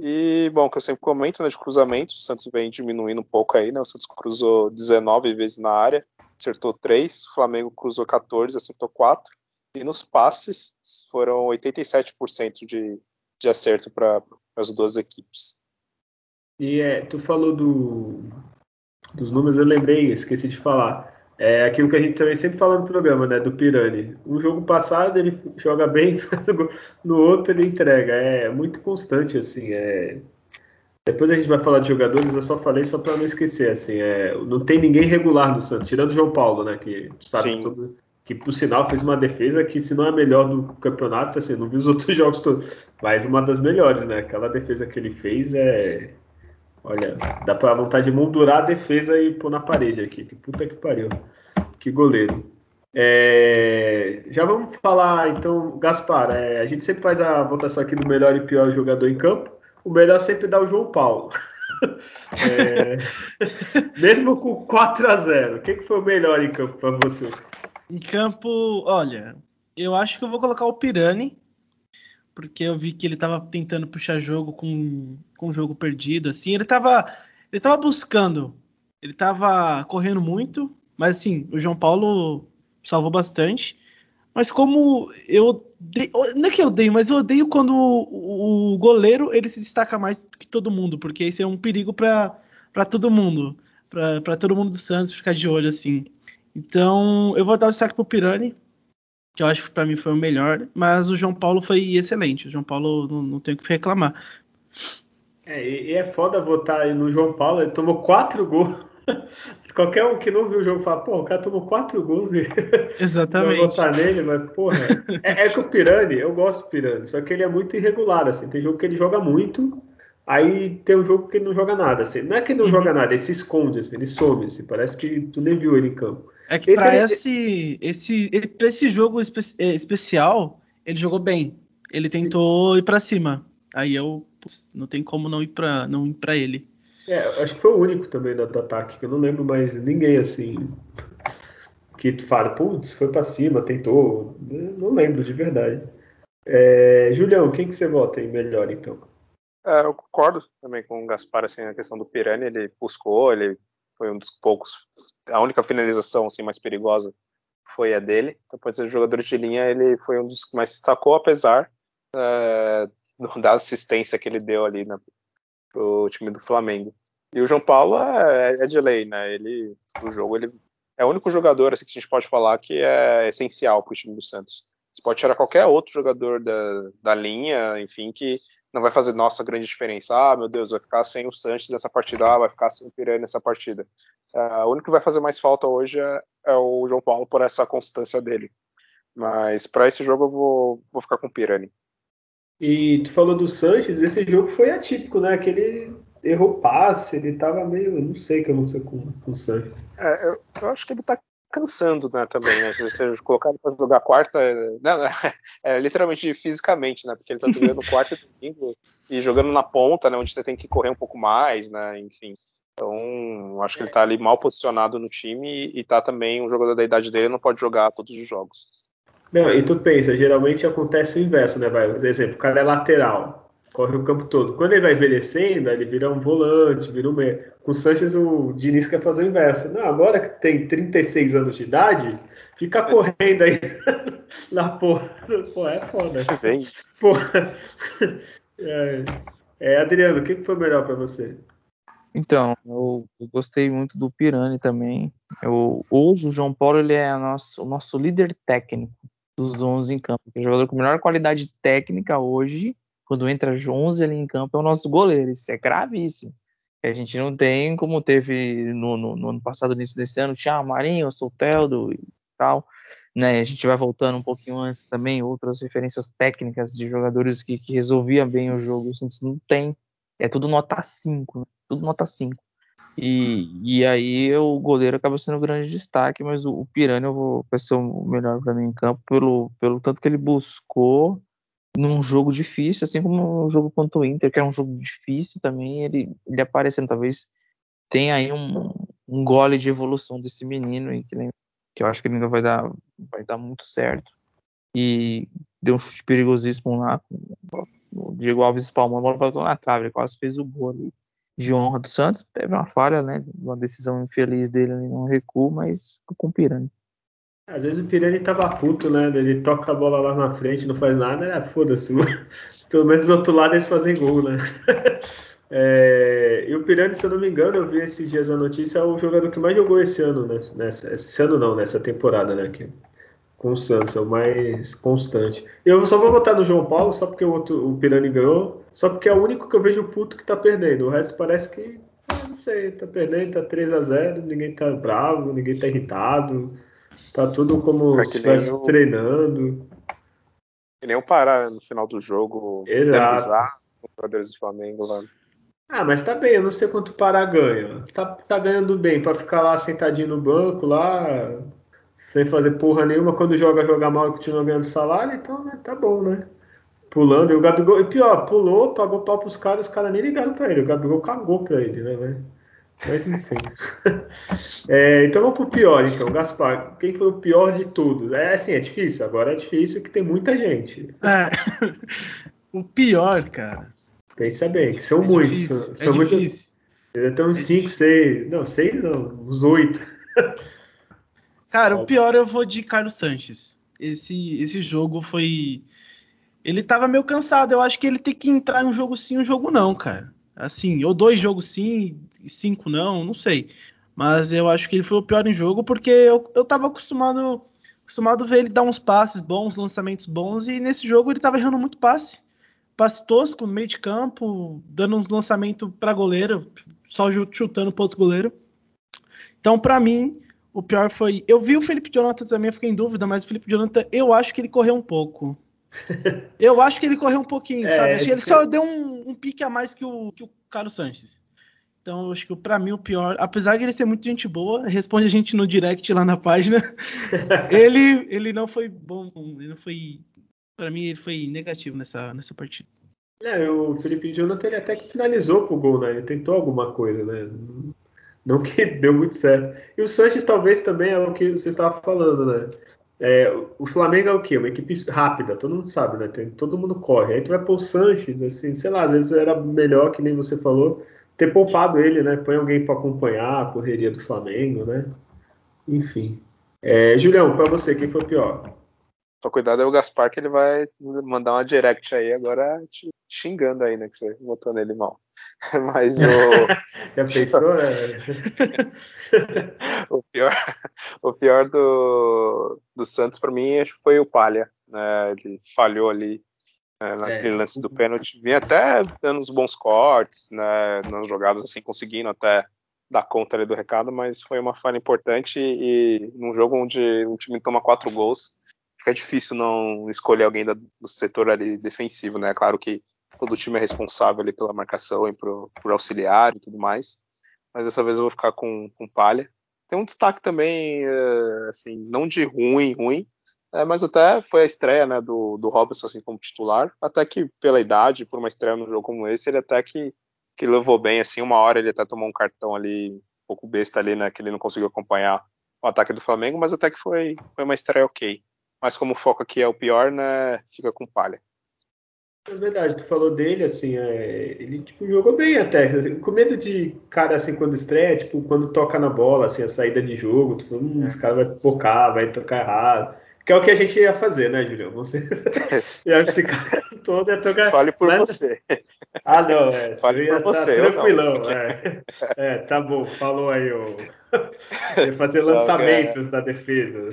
E, bom, que eu sempre comento, né, de cruzamento, o Santos vem diminuindo um pouco aí, né, o Santos cruzou 19 vezes na área, acertou 3, o Flamengo cruzou 14, acertou 4, e nos passes foram 87% de, de acerto para as duas equipes. E é, tu falou do, dos números, eu lembrei, esqueci de falar. É aquilo que a gente também sempre fala no programa, né? Do Pirani. Um jogo passado ele joga bem, *laughs* no outro ele entrega. É muito constante, assim. É... Depois a gente vai falar de jogadores, eu só falei só para não esquecer, assim. É... Não tem ninguém regular no Santos, tirando o João Paulo, né? Que sabe todo... que por sinal fez uma defesa que se não é a melhor do campeonato, assim, não vi os *laughs* outros jogos todos, mas uma das melhores, né? Aquela defesa que ele fez é Olha, dá pra vontade de moldurar a defesa e pôr na parede aqui. Que puta que pariu. Que goleiro. É, já vamos falar, então, Gaspar. É, a gente sempre faz a votação aqui do melhor e pior jogador em campo. O melhor sempre dá o João Paulo. *laughs* É, mesmo com 4 a 0 o que, que foi o melhor em campo para você? Em campo, olha, eu acho que eu vou colocar o Pirani porque eu vi que ele estava tentando puxar jogo com, com jogo perdido, assim, ele estava ele tava buscando, ele estava correndo muito, mas assim, o João Paulo salvou bastante, mas como eu não é que eu odeio, mas eu odeio quando o, o goleiro ele se destaca mais que todo mundo, porque isso é um perigo para todo mundo, para todo mundo do Santos ficar de olho assim. Então, eu vou dar o destaque pro Pirani, que eu acho que para mim foi o melhor, mas o João Paulo foi excelente. O João Paulo não, não tem o que reclamar. É, e é foda votar no João Paulo, ele tomou quatro gols. *laughs* Qualquer um que não viu o jogo fala, pô, o cara tomou quatro gols e *laughs* Exatamente. Vou votar nele, mas, porra. é, é que o Pirani, eu gosto do Pirani, só que ele é muito irregular, assim. Tem jogo que ele joga muito, aí tem um jogo que ele não joga nada, assim. Não é que ele não uhum. joga nada, ele se esconde, assim, ele some, assim. Parece que tu nem viu ele em campo. É que para esse, esse, pra esse jogo espe é, especial, ele jogou bem. Ele tentou ir para cima. Aí eu não tem como não ir para não ir para ele. É, acho que foi o único também do, do ataque, que eu não lembro mais ninguém assim que tu fala, putz, foi para cima, tentou. Não lembro de verdade. É, Julião, quem que você vota em melhor então? É, eu concordo também com o Gaspar assim, na questão do Pirani, ele buscou, ele foi um dos poucos. A única finalização assim, mais perigosa foi a dele. Então, pode ser jogador de linha, ele foi um dos que mais destacou, apesar é, *laughs* da assistência que ele deu ali na, pro time do Flamengo. E o João Paulo é, é de lei, né? Ele, o jogo, ele é o único jogador assim, que a gente pode falar que é essencial para o time do Santos. Você pode tirar qualquer outro jogador da, da linha, enfim, que não vai fazer nossa grande diferença. Ah, meu Deus, vai ficar sem o Sanches nessa partida, ah, vai ficar sem o Piranha nessa partida. Uh, o único que vai fazer mais falta hoje é, é, o João Paulo por essa constância dele. Mas para esse jogo eu vou, vou ficar com o Pirani. E tu falou do Sanches, esse jogo foi atípico, né? Que ele errou passe, ele tava meio. Não sei o que aconteceu com, com o Sanches. É, eu, eu, acho que ele tá cansando, né, também, né? Se você colocar para jogar quarta, não, *laughs* é, literalmente fisicamente, né? Porque ele tá jogando quarta domingo e jogando na ponta, né? Onde você tem que correr um pouco mais, né? Enfim. Então, acho que ele tá ali mal posicionado no time e, e tá também um jogador da idade dele não pode jogar todos os jogos. Não, e tu pensa, geralmente acontece o inverso, né? Vai, por exemplo, o cara é lateral corre o campo todo. Quando ele vai envelhecendo, ele vira um volante, vira um meio. Com o Sanches, o Diniz quer fazer o inverso. Não, agora que tem 36 anos de idade, fica correndo aí *laughs* na porra. Pô, é foda. *laughs* Vem. Porra. *laughs* É, é, Adriano, o que foi melhor para você? Então, eu, eu, gostei muito do Pirani também. Eu, hoje o João Paulo ele é nosso, o nosso líder técnico dos 11 em campo. É o jogador com melhor qualidade técnica hoje quando entra 11 ali em campo, é o nosso goleiro. Isso é gravíssimo. A gente não tem, como teve no, no, no ano passado, início desse ano, tinha Marinho, Soteldo e tal. né? A gente vai voltando um pouquinho antes também, outras referências técnicas de jogadores que, que resolviam bem o jogo. O Santos não tem. É tudo nota 5, né? tudo nota 5. E, e aí o goleiro acaba sendo um grande destaque, mas o, o Piranha vai ser o melhor para mim em campo pelo, pelo tanto que ele buscou num jogo difícil, assim como o jogo contra o Inter, que é um jogo difícil também, ele, ele aparecendo, talvez tenha aí um, um gole de evolução desse menino que, que eu acho que ele ainda vai dar, vai dar muito certo. E deu um chute perigosíssimo lá. O Diego Alves espalmou a bola para na trave, ele quase fez o gol ali de honra do Santos. Teve uma falha, né? Uma decisão infeliz dele ali no recuo, mas ficou com o Pirani. Às vezes o Pirani tava puto, né? Ele toca a bola lá na frente, não faz nada, é foda-se. *laughs* Pelo menos do outro lado eles fazem gol, né? *laughs* É, e o Pirani, se eu não me engano, eu vi esses dias a notícia, é o jogador que mais jogou esse ano, nessa, esse ano não, nessa temporada, né? Que, com o Santos, é o mais constante. Eu só vou votar no João Paulo, só porque o, outro, o Pirani ganhou, só porque é o único que eu vejo puto que tá perdendo. O resto parece que, ah, não sei, tá perdendo, tá 3 a 0 ninguém tá bravo, ninguém tá irritado, tá tudo como é se estivesse o... treinando. Que nem o Pará no final do jogo, Exato. com os jogadores do Flamengo lá. Ah, mas tá bem, eu não sei quanto o Pará ganha. Tá, tá ganhando bem para ficar lá sentadinho no banco, lá, sem fazer porra nenhuma. Quando joga, joga mal e continua ganhando salário, então né, tá bom, né? Pulando, e o Gabigol, e pior, pulou, pagou pau pros caras, os caras nem ligaram pra ele. O Gabigol cagou pra ele, né, Mas *laughs* enfim. é, então vamos pro pior, então. Gaspar, quem foi o pior de todos? É assim, é difícil. Agora é difícil que tem muita gente. É, *laughs* o pior, cara. Pensa bem, que são é muitos. Difícil, são é muitos. difícil. Então uns 5, 6. Não, 6 não, uns 8. Cara, o pior eu vou de Carlos Sanches. Esse, esse jogo foi. Ele tava meio cansado. Eu acho que ele tem que entrar em um jogo sim, um jogo não, cara. Assim, ou dois jogos sim, cinco não, não sei. Mas eu acho que ele foi o pior em jogo porque eu, eu tava acostumado, acostumado a ver ele dar uns passes bons, lançamentos bons, e nesse jogo ele tava errando muito passe passe tosco no meio de campo, dando uns lançamentos para goleiro, só chutando para outro goleiro. Então, para mim, o pior foi. Eu vi o Felipe Jonathan também, eu fiquei em dúvida, mas o Felipe Jonathan, eu acho que ele correu um pouco. *laughs* eu acho que ele correu um pouquinho, é, sabe? Acho que ele só deu um, um, pique a mais que o, que o Carlos Sanches. Então, eu acho que para mim o pior, apesar de ele ser muito gente boa, responde a gente no direct lá na página. *laughs* ele, ele não foi bom, ele não foi para mim ele foi negativo nessa, nessa partida. É, o Felipe Jonathan ele até que finalizou pro gol, né? Ele tentou alguma coisa, né? Não que *laughs* deu muito certo. E o Sanches talvez também é o que você estava falando, né? É, o Flamengo é o quê? Uma equipe rápida, todo mundo sabe, né? Tem, todo mundo corre. Aí tu vai pôr o Sanches, assim, sei lá, às vezes era melhor, que nem você falou, ter poupado ele, né? Põe alguém para acompanhar a correria do Flamengo, né? Enfim. É, Julião, para você, quem foi pior? Só cuidado é o Gaspar que ele vai mandar uma direct aí agora te xingando aí, né? Que você votou nele mal. *laughs* Mas o. *laughs* Já pensou, né? *laughs* o pior, o pior do, do Santos para mim acho que foi o Palha. Né? Ele falhou ali né, naquele é. lance do pênalti. Vinha até dando uns bons cortes, né? Nas jogadas assim, conseguindo até dar conta ali do recado, mas foi uma falha importante e num jogo onde o time toma quatro gols fica difícil não escolher alguém do setor ali defensivo, né? Claro que todo time é responsável ali pela marcação e por, por auxiliar e tudo mais, mas dessa vez eu vou ficar com, com palha. Tem um destaque também, é, assim, não de ruim, ruim, é, mas até foi a estreia né, do, do Robson assim, como titular, até que pela idade, por uma estreia num jogo como esse, ele até que, que levou bem, assim, uma hora ele até tomou um cartão ali, um pouco besta ali, né, que ele não conseguiu acompanhar o ataque do Flamengo, mas até que foi, foi uma estreia ok mas como o foco aqui é o pior, né, fica com palha. É verdade, tu falou dele, assim, é, ele tipo, jogou bem até. Com medo de cara assim quando estreia, tipo, quando toca na bola, assim, a saída de jogo, tu, hum, é. esse cara vai focar, vai tocar errado. Que é o que a gente ia fazer, né, Julião? Você *laughs* ia esse cara todo ia tocar. Fale por Mas... você. Ah, não, é. Fale por você. Tranquilão, é. é. Tá bom, falou aí. *laughs* Ia fazer lançamentos não, da defesa.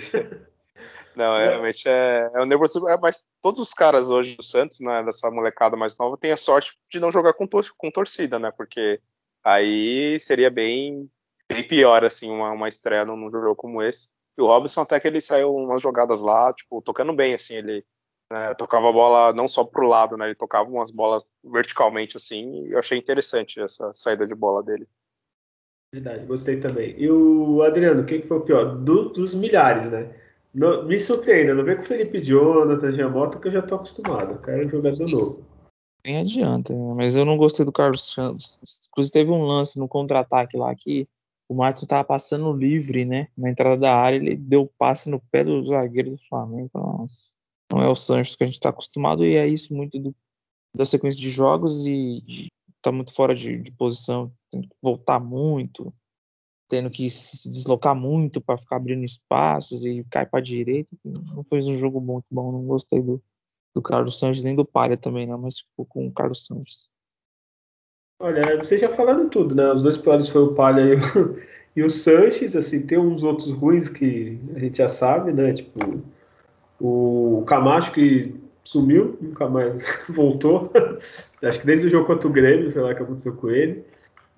Não, é, realmente é, é um nervoso. É, mas todos os caras hoje do Santos, né, dessa molecada mais nova, têm a sorte de não jogar com, tor com torcida, né? Porque aí seria bem, bem pior, assim, uma, uma estreia num, jogo como esse. E o Robson até que ele saiu umas jogadas lá, tipo, tocando bem, assim, ele né, tocava a bola não só pro lado, né? Ele tocava umas bolas verticalmente, assim, e eu achei interessante essa saída de bola dele. Verdade, gostei também. E o Adriano, o que, que foi o pior? Do, dos milhares, né? Não, me surpreenda, não vem com o Felipe Jonathan, Giamotto, que eu já tô acostumado. O cara é um jogador novo. Nem adianta, né? mas eu não gostei do Carlos Santos. Inclusive teve um lance no contra-ataque lá que o Matos tava passando livre, né? Na entrada da área, ele deu passe no pé do zagueiro do Flamengo. Nossa, não é o Santos que a gente está acostumado e é isso muito do, da sequência de jogos e de, tá muito fora de, de posição, tem que voltar muito, tendo que se deslocar muito para ficar abrindo espaços e cai para direita. Não foi um jogo muito bom, não gostei do, do Carlos Sanches nem do Palha também, não, mas ficou com o Carlos Sanches. Olha, vocês já falaram tudo, né? Os dois piores foi o Palha e o, *laughs* e o Sanches, assim, tem uns outros ruins que a gente já sabe, né? Tipo, o Camacho que sumiu, nunca mais *laughs* voltou. *laughs* Acho que desde o jogo contra o Grêmio, sei lá o que aconteceu com ele.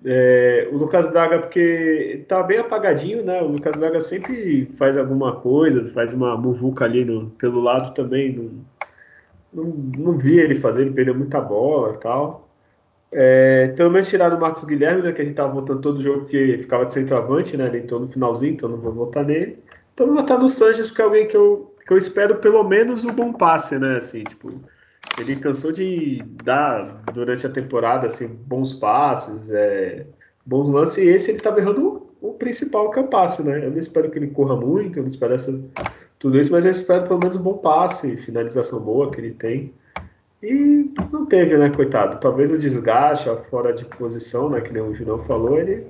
É, o Lucas Braga, porque tá bem apagadinho, né? O Lucas Braga sempre faz alguma coisa, faz uma muvuca ali no, pelo lado também. Não, não, não vi ele fazer, ele perdeu muita bola e tal. É, pelo menos tiraram o Marcos Guilherme, né? Que a gente tava votando todo jogo porque ficava de centroavante, né? Ele entrou no finalzinho, então não vou votar nele. Então vou votar no Sanches, porque é alguém que eu, que eu espero pelo menos o bom passe, né? Assim, tipo, ele cansou de dar durante a temporada assim, bons passes, é, bons lances, e esse ele estava errando o, principal que é o passe, né? Eu não espero que ele corra muito, eu não espero essa, tudo isso, mas eu espero pelo menos um bom passe, finalização boa que ele tem. E não teve, né, coitado? Talvez o desgaste, a fora de posição, né, que nem o Junão falou, ele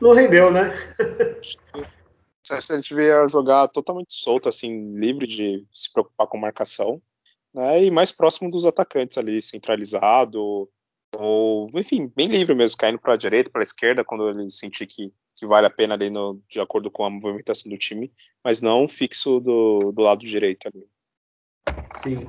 não rendeu, né? *laughs* Ele devia jogar totalmente solto, assim, livre de se preocupar com marcação né, e mais próximo dos atacantes ali, centralizado, ou enfim, bem livre mesmo, caindo para a direita, para a esquerda, quando ele sentir que, que vale a pena ali no, de acordo com a movimentação do time, mas não fixo do, do lado direito ali. Sim.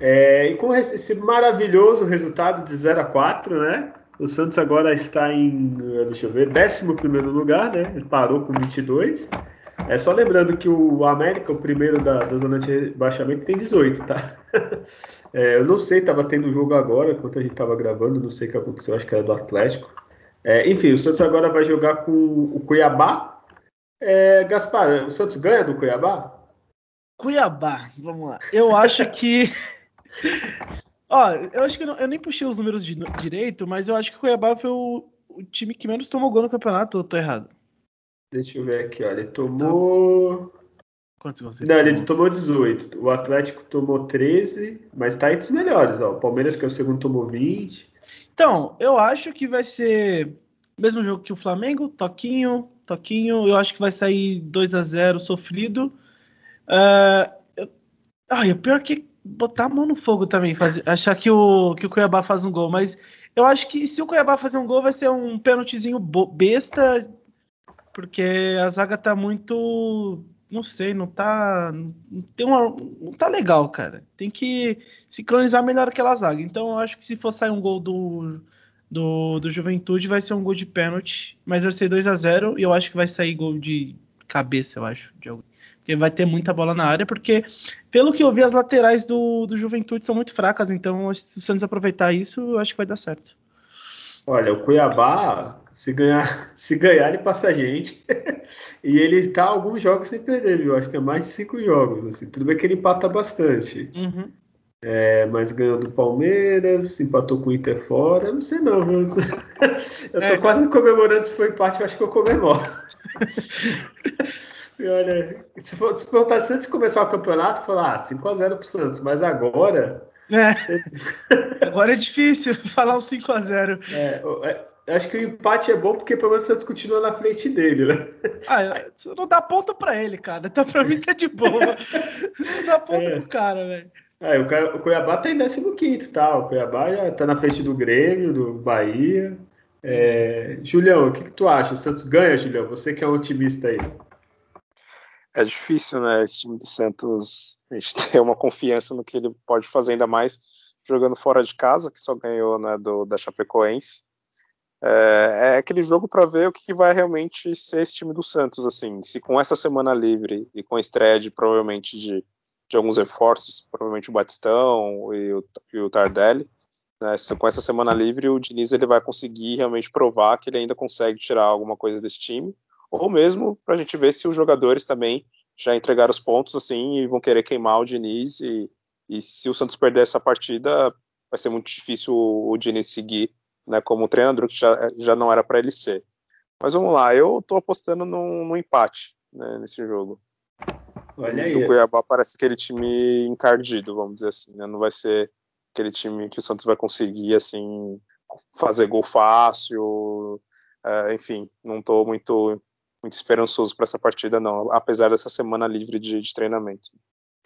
É, e com esse maravilhoso resultado de 0 a 4, né? O Santos agora está em, deixa eu ver, 11 lugar, né? Ele parou com 22. É só lembrando que o América, o primeiro da, da zona de rebaixamento, tem 18, tá? *laughs* É, eu não sei, estava tendo jogo agora, enquanto a gente estava gravando, não sei o que aconteceu, acho que era do Atlético. É, enfim, o Santos agora vai jogar com o Cuiabá. É, Gaspar, o Santos ganha do Cuiabá? Cuiabá, vamos lá. Eu acho que. *laughs* Ó, eu acho que eu, não, eu nem puxei os números de, direito, mas eu acho que o Cuiabá foi o, o time que menos tomou gol no campeonato, ou tô errado? Deixa eu ver aqui, olha. Ele tomou. Quantos gols ele Não, tomou? ele tomou 18. O Atlético tomou 13, mas tá entre os melhores, ó. O Palmeiras, que é o segundo, tomou 20. Então, eu acho que vai ser mesmo jogo que o Flamengo, toquinho, toquinho. Eu acho que vai sair 2 a 0 sofrido. Uh, eu... Ai, o pior é que botar a mão no fogo também, fazer, achar que o, que o Cuiabá faz um gol, mas eu acho que se o Cuiabá fazer um gol vai ser um pênaltizinho besta porque a zaga tá muito. Não sei, não tá. Não, tem uma, não tá legal, cara. Tem que sincronizar melhor aquela zaga. Então eu acho que se for sair um gol do, do, do Juventude, vai ser um gol de pênalti. Mas vai ser 2 a 0 e eu acho que vai sair gol de cabeça, eu acho. De Porque vai ter muita bola na área, porque, pelo que eu vi, as laterais do, do Juventude são muito fracas. Então, se o Santos aproveitar isso, eu acho que vai dar certo. Olha, o Cuiabá se ganhar, *laughs* se ganhar, ele passa a gente. *laughs* e ele tá alguns jogos sem perder, viu? Acho que é mais de cinco jogos. Assim. Tudo bem que ele empata bastante. Uhum. É, mas ganhou do Palmeiras, empatou com o Inter fora. Não sei não, viu? *laughs* Eu tô é, quase comemorando se foi empate, eu acho que eu comemoro. e olha, se, for, se antes de começar o campeonato, falar ah, 5x0 pro Santos, mas agora. É. Agora é difícil falar um 5x0. É, é acho que o empate é bom porque pelo menos o Santos continua na frente dele, né? Ah, não dá ponta pra ele, cara. Então pra mim tá de boa. não dá ponta é. pro cara, velho. É, o, o Cuiabá tá em 15 tá? O Cuiabá já tá na frente do Grêmio, do Bahia. É... Julião, o que, que, tu acha? O Santos ganha, Julião? Você que é um otimista aí. É difícil, né? Esse time do Santos, a gente *laughs* ter uma confiança no que ele pode fazer, ainda mais jogando fora de casa, que só ganhou né, do, da Chapecoense. É, é aquele jogo para ver o que, vai realmente ser esse time do Santos, assim, se com essa semana livre e com a estreia de provavelmente de, de alguns reforços, provavelmente o Batistão e o, e o Tardelli, né, se, com essa semana livre o Diniz ele vai conseguir realmente provar que ele ainda consegue tirar alguma coisa desse time, ou mesmo para a gente ver se os jogadores também já entregaram os pontos assim e vão querer queimar o Diniz. E, e se o Santos perder essa partida vai ser muito difícil o, o Diniz seguir né, como treinador, que já, já não era para ele ser. Mas vamos lá, eu estou apostando no empate né, nesse jogo. Olha aí. Do Cuiabá parece aquele time encardido, vamos dizer assim, né? Não vai ser aquele time que o Santos vai conseguir assim fazer gol fácil. Uh, enfim, não estou muito muito esperançoso para essa partida não, apesar dessa semana livre de, de treinamento.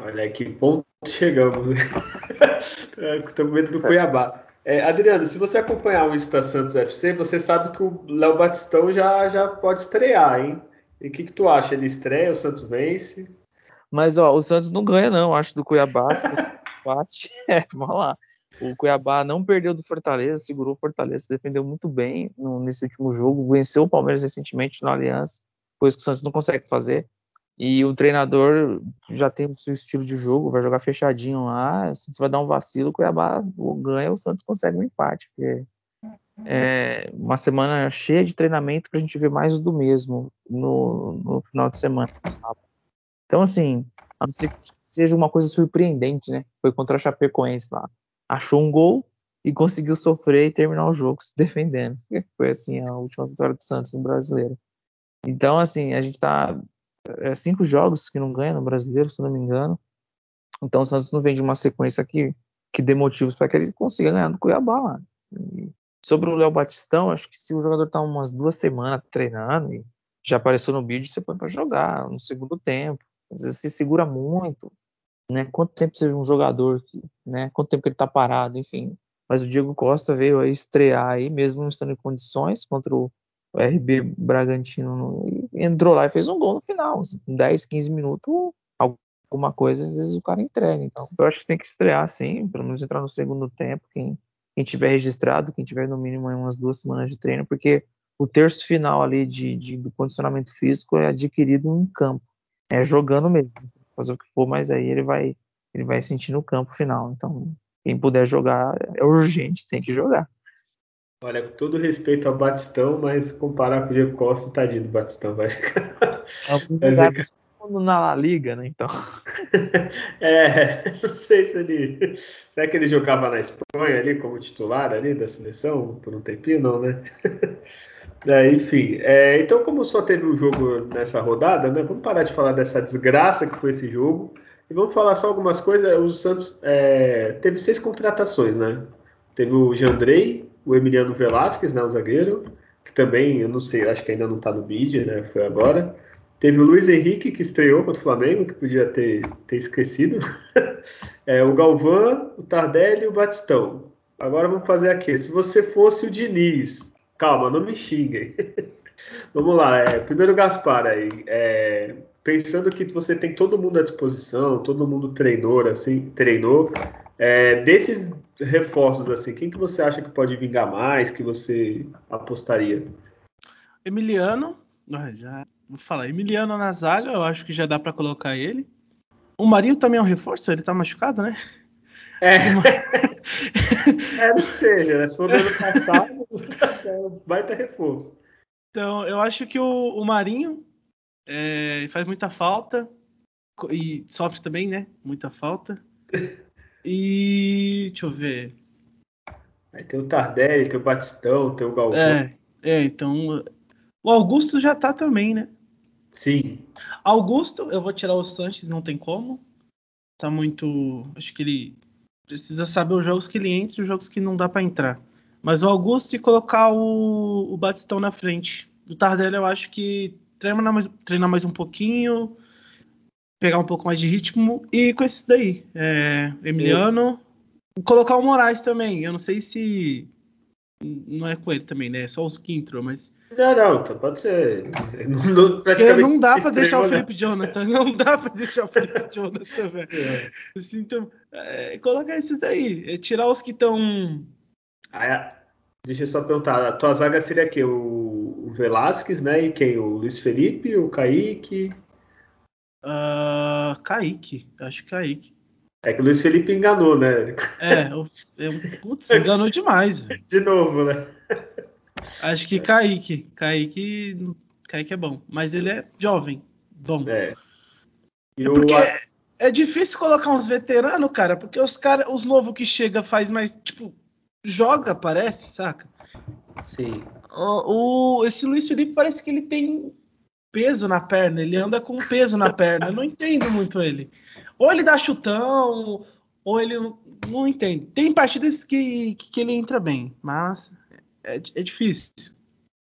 Olha que ponto chegamos. *laughs* Estou com medo do é. Cuiabá. É, Adriano, se você acompanhar o Insta Santos FC, você sabe que o Léo Batistão já, já pode estrear, hein? E o que, que tu acha? Ele estreia, o Santos vence? Mas ó, o Santos não ganha, não, acho, do Cuiabá. Se *laughs* empate, é, vamos lá. O Cuiabá não perdeu do Fortaleza, segurou o Fortaleza, defendeu muito bem nesse último jogo, venceu o Palmeiras recentemente na Aliança, coisa que o Santos não consegue fazer. E o treinador já tem o seu estilo de jogo, vai jogar fechadinho lá. Se vai dar um vacilo, o Cuiabá ganha, o Santos consegue um empate. Porque é uma semana cheia de treinamento para a gente ver mais do mesmo no, no final de semana, sábado. Então, assim, a não ser que seja uma coisa surpreendente, né? Foi contra a Chapecoense lá. Achou um gol e conseguiu sofrer e terminar o jogo se defendendo. *laughs* Foi, assim, a última vitória do Santos no Brasileiro. Então, assim, a gente tá é, cinco jogos que não ganha no brasileiro, se não me engano. Então o Santos não vem de uma sequência que, que dê motivos para que ele consiga ganhar do Cuiabá lá. E sobre o Léo Batistão, acho que se o jogador está umas duas semanas treinando e já apareceu no vídeo, você põe para jogar no segundo tempo. Às vezes se segura muito, né? Quanto tempo você vê um jogador, né? Quanto tempo que ele está parado, enfim. Mas o Diego Costa veio aí estrear aí, mesmo não estando em condições, contra o o RB Bragantino entrou lá e fez um gol no final. Assim, 10, 15 minutos, alguma coisa, às vezes o cara entrega. Então, eu acho que tem que estrear sim, pelo menos entrar no segundo tempo, quem, quem tiver registrado, quem tiver no mínimo umas duas semanas de treino, porque o terço final ali de, de, do condicionamento físico é adquirido em campo. É jogando mesmo. Fazer o que for, mas aí ele vai, ele vai sentir no campo final. Então, quem puder jogar é urgente, tem que jogar. Olha, com todo respeito ao Batistão, mas comparar com o Diego Costa, tadinho do Batistão, vai ficar. Vai ficar... na La Liga, né? Então. *laughs* é, não sei se ele. Será que ele jogava na Espanha ali como titular ali da seleção por um tempinho? Não, né? *laughs* É, enfim, é, então como só teve um jogo nessa rodada, né? Vamos parar de falar dessa desgraça que foi esse jogo e vamos falar só algumas coisas. O Santos é, teve seis contratações, né? Teve o Jandrei, o Emiliano Velasquez, né, o zagueiro, que também, eu não sei, acho que ainda não está no bid, né, foi agora. Teve o Luiz Henrique, que estreou contra o Flamengo, que podia ter, ter esquecido. *laughs* é, o Galvão, o Tardelli e o Batistão. Agora vamos fazer aqui. Se você fosse o Diniz, calma, não me xinguem. *laughs* vamos lá, é, primeiro Gaspar aí. É, pensando que você tem todo mundo à disposição, todo mundo treinou, assim, treinou. É, desses reforços, assim, quem que você acha que pode vingar mais, que você apostaria? Emiliano, já vou falar, Emiliano na zaga, eu acho que já dá para colocar ele. O Marinho também é um reforço, ele tá machucado, né? É, *laughs* *laughs* espero que seja, né? Se for do ano passado, *laughs* vai ter reforço. Então, eu acho que o, o Marinho é, faz muita falta e sofre também, né? Muita falta. E deixa eu ver. Aí tem o Tardelli, tem o Batistão, tem o Galvão. É, é, então. O Augusto já tá também, né? Sim. Augusto, eu vou tirar o Sanches, não tem como. Tá muito. Acho que ele precisa saber os jogos que ele entra e os jogos que não dá para entrar. Mas o Augusto e colocar o, o Batistão na frente. O Tardelli eu acho que treinar mais, treinar mais um pouquinho, pegar um pouco mais de ritmo e com esses daí. É, Emiliano. Colocar o Moraes também. Eu não sei se. Não é com ele também, né? É só os que entrou, mas. Não, não, então pode ser. *laughs* Não, praticamente não dá para deixar o Felipe Jonathan. Não dá para deixar o Felipe Jonathan, velho. *laughs* É. Assim, então, é, colocar esses daí. É, tirar os que estão. Ah, Deixa eu só perguntar, a tua zaga seria quem? O, o Velasquez, né? E quem? O Luiz Felipe, o Kaique? Uh, Kaique, acho que Kaique. É que o Luiz Felipe enganou, né? É, o, putz, enganou demais. *laughs* De novo, né? Acho que Kaique. Kaique, Kaique é bom, mas ele é jovem. Bom. É. E é porque o... é difícil colocar uns veteranos, cara, porque os cara, os novos que chega faz mais, tipo, joga, parece, saca? Sim. O, o, esse Luiz Felipe parece que ele tem peso na perna, ele anda com peso na perna. Eu não entendo muito ele. Ou ele dá chutão, ou ele não entende. Tem partidas que, que ele entra bem, mas é, é difícil.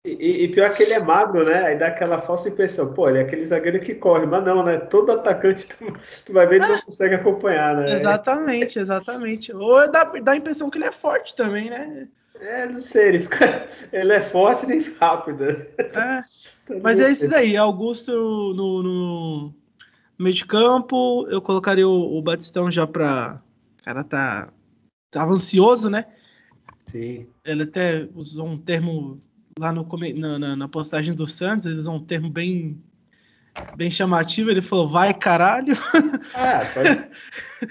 E, e, pior que ele é magro, né? Aí dá aquela falsa impressão, pô, ele é aquele zagueiro que corre, mas não, né? Todo atacante tu, tu vai ver ele não consegue acompanhar, né? Exatamente, exatamente. Ou dá, dá a impressão que ele é forte também, né? É, não sei, ele, fica, *laughs* ele é forte nem rápido. É, mas é isso daí, Augusto no, no, meio de campo, eu colocaria o, o Batistão já pra. O cara tá. Tava ansioso, né? Sim. Ele até usou um termo lá no, na, na postagem do Santos, ele usou um termo bem bem chamativo, ele falou, vai caralho. *laughs* Ah, pode...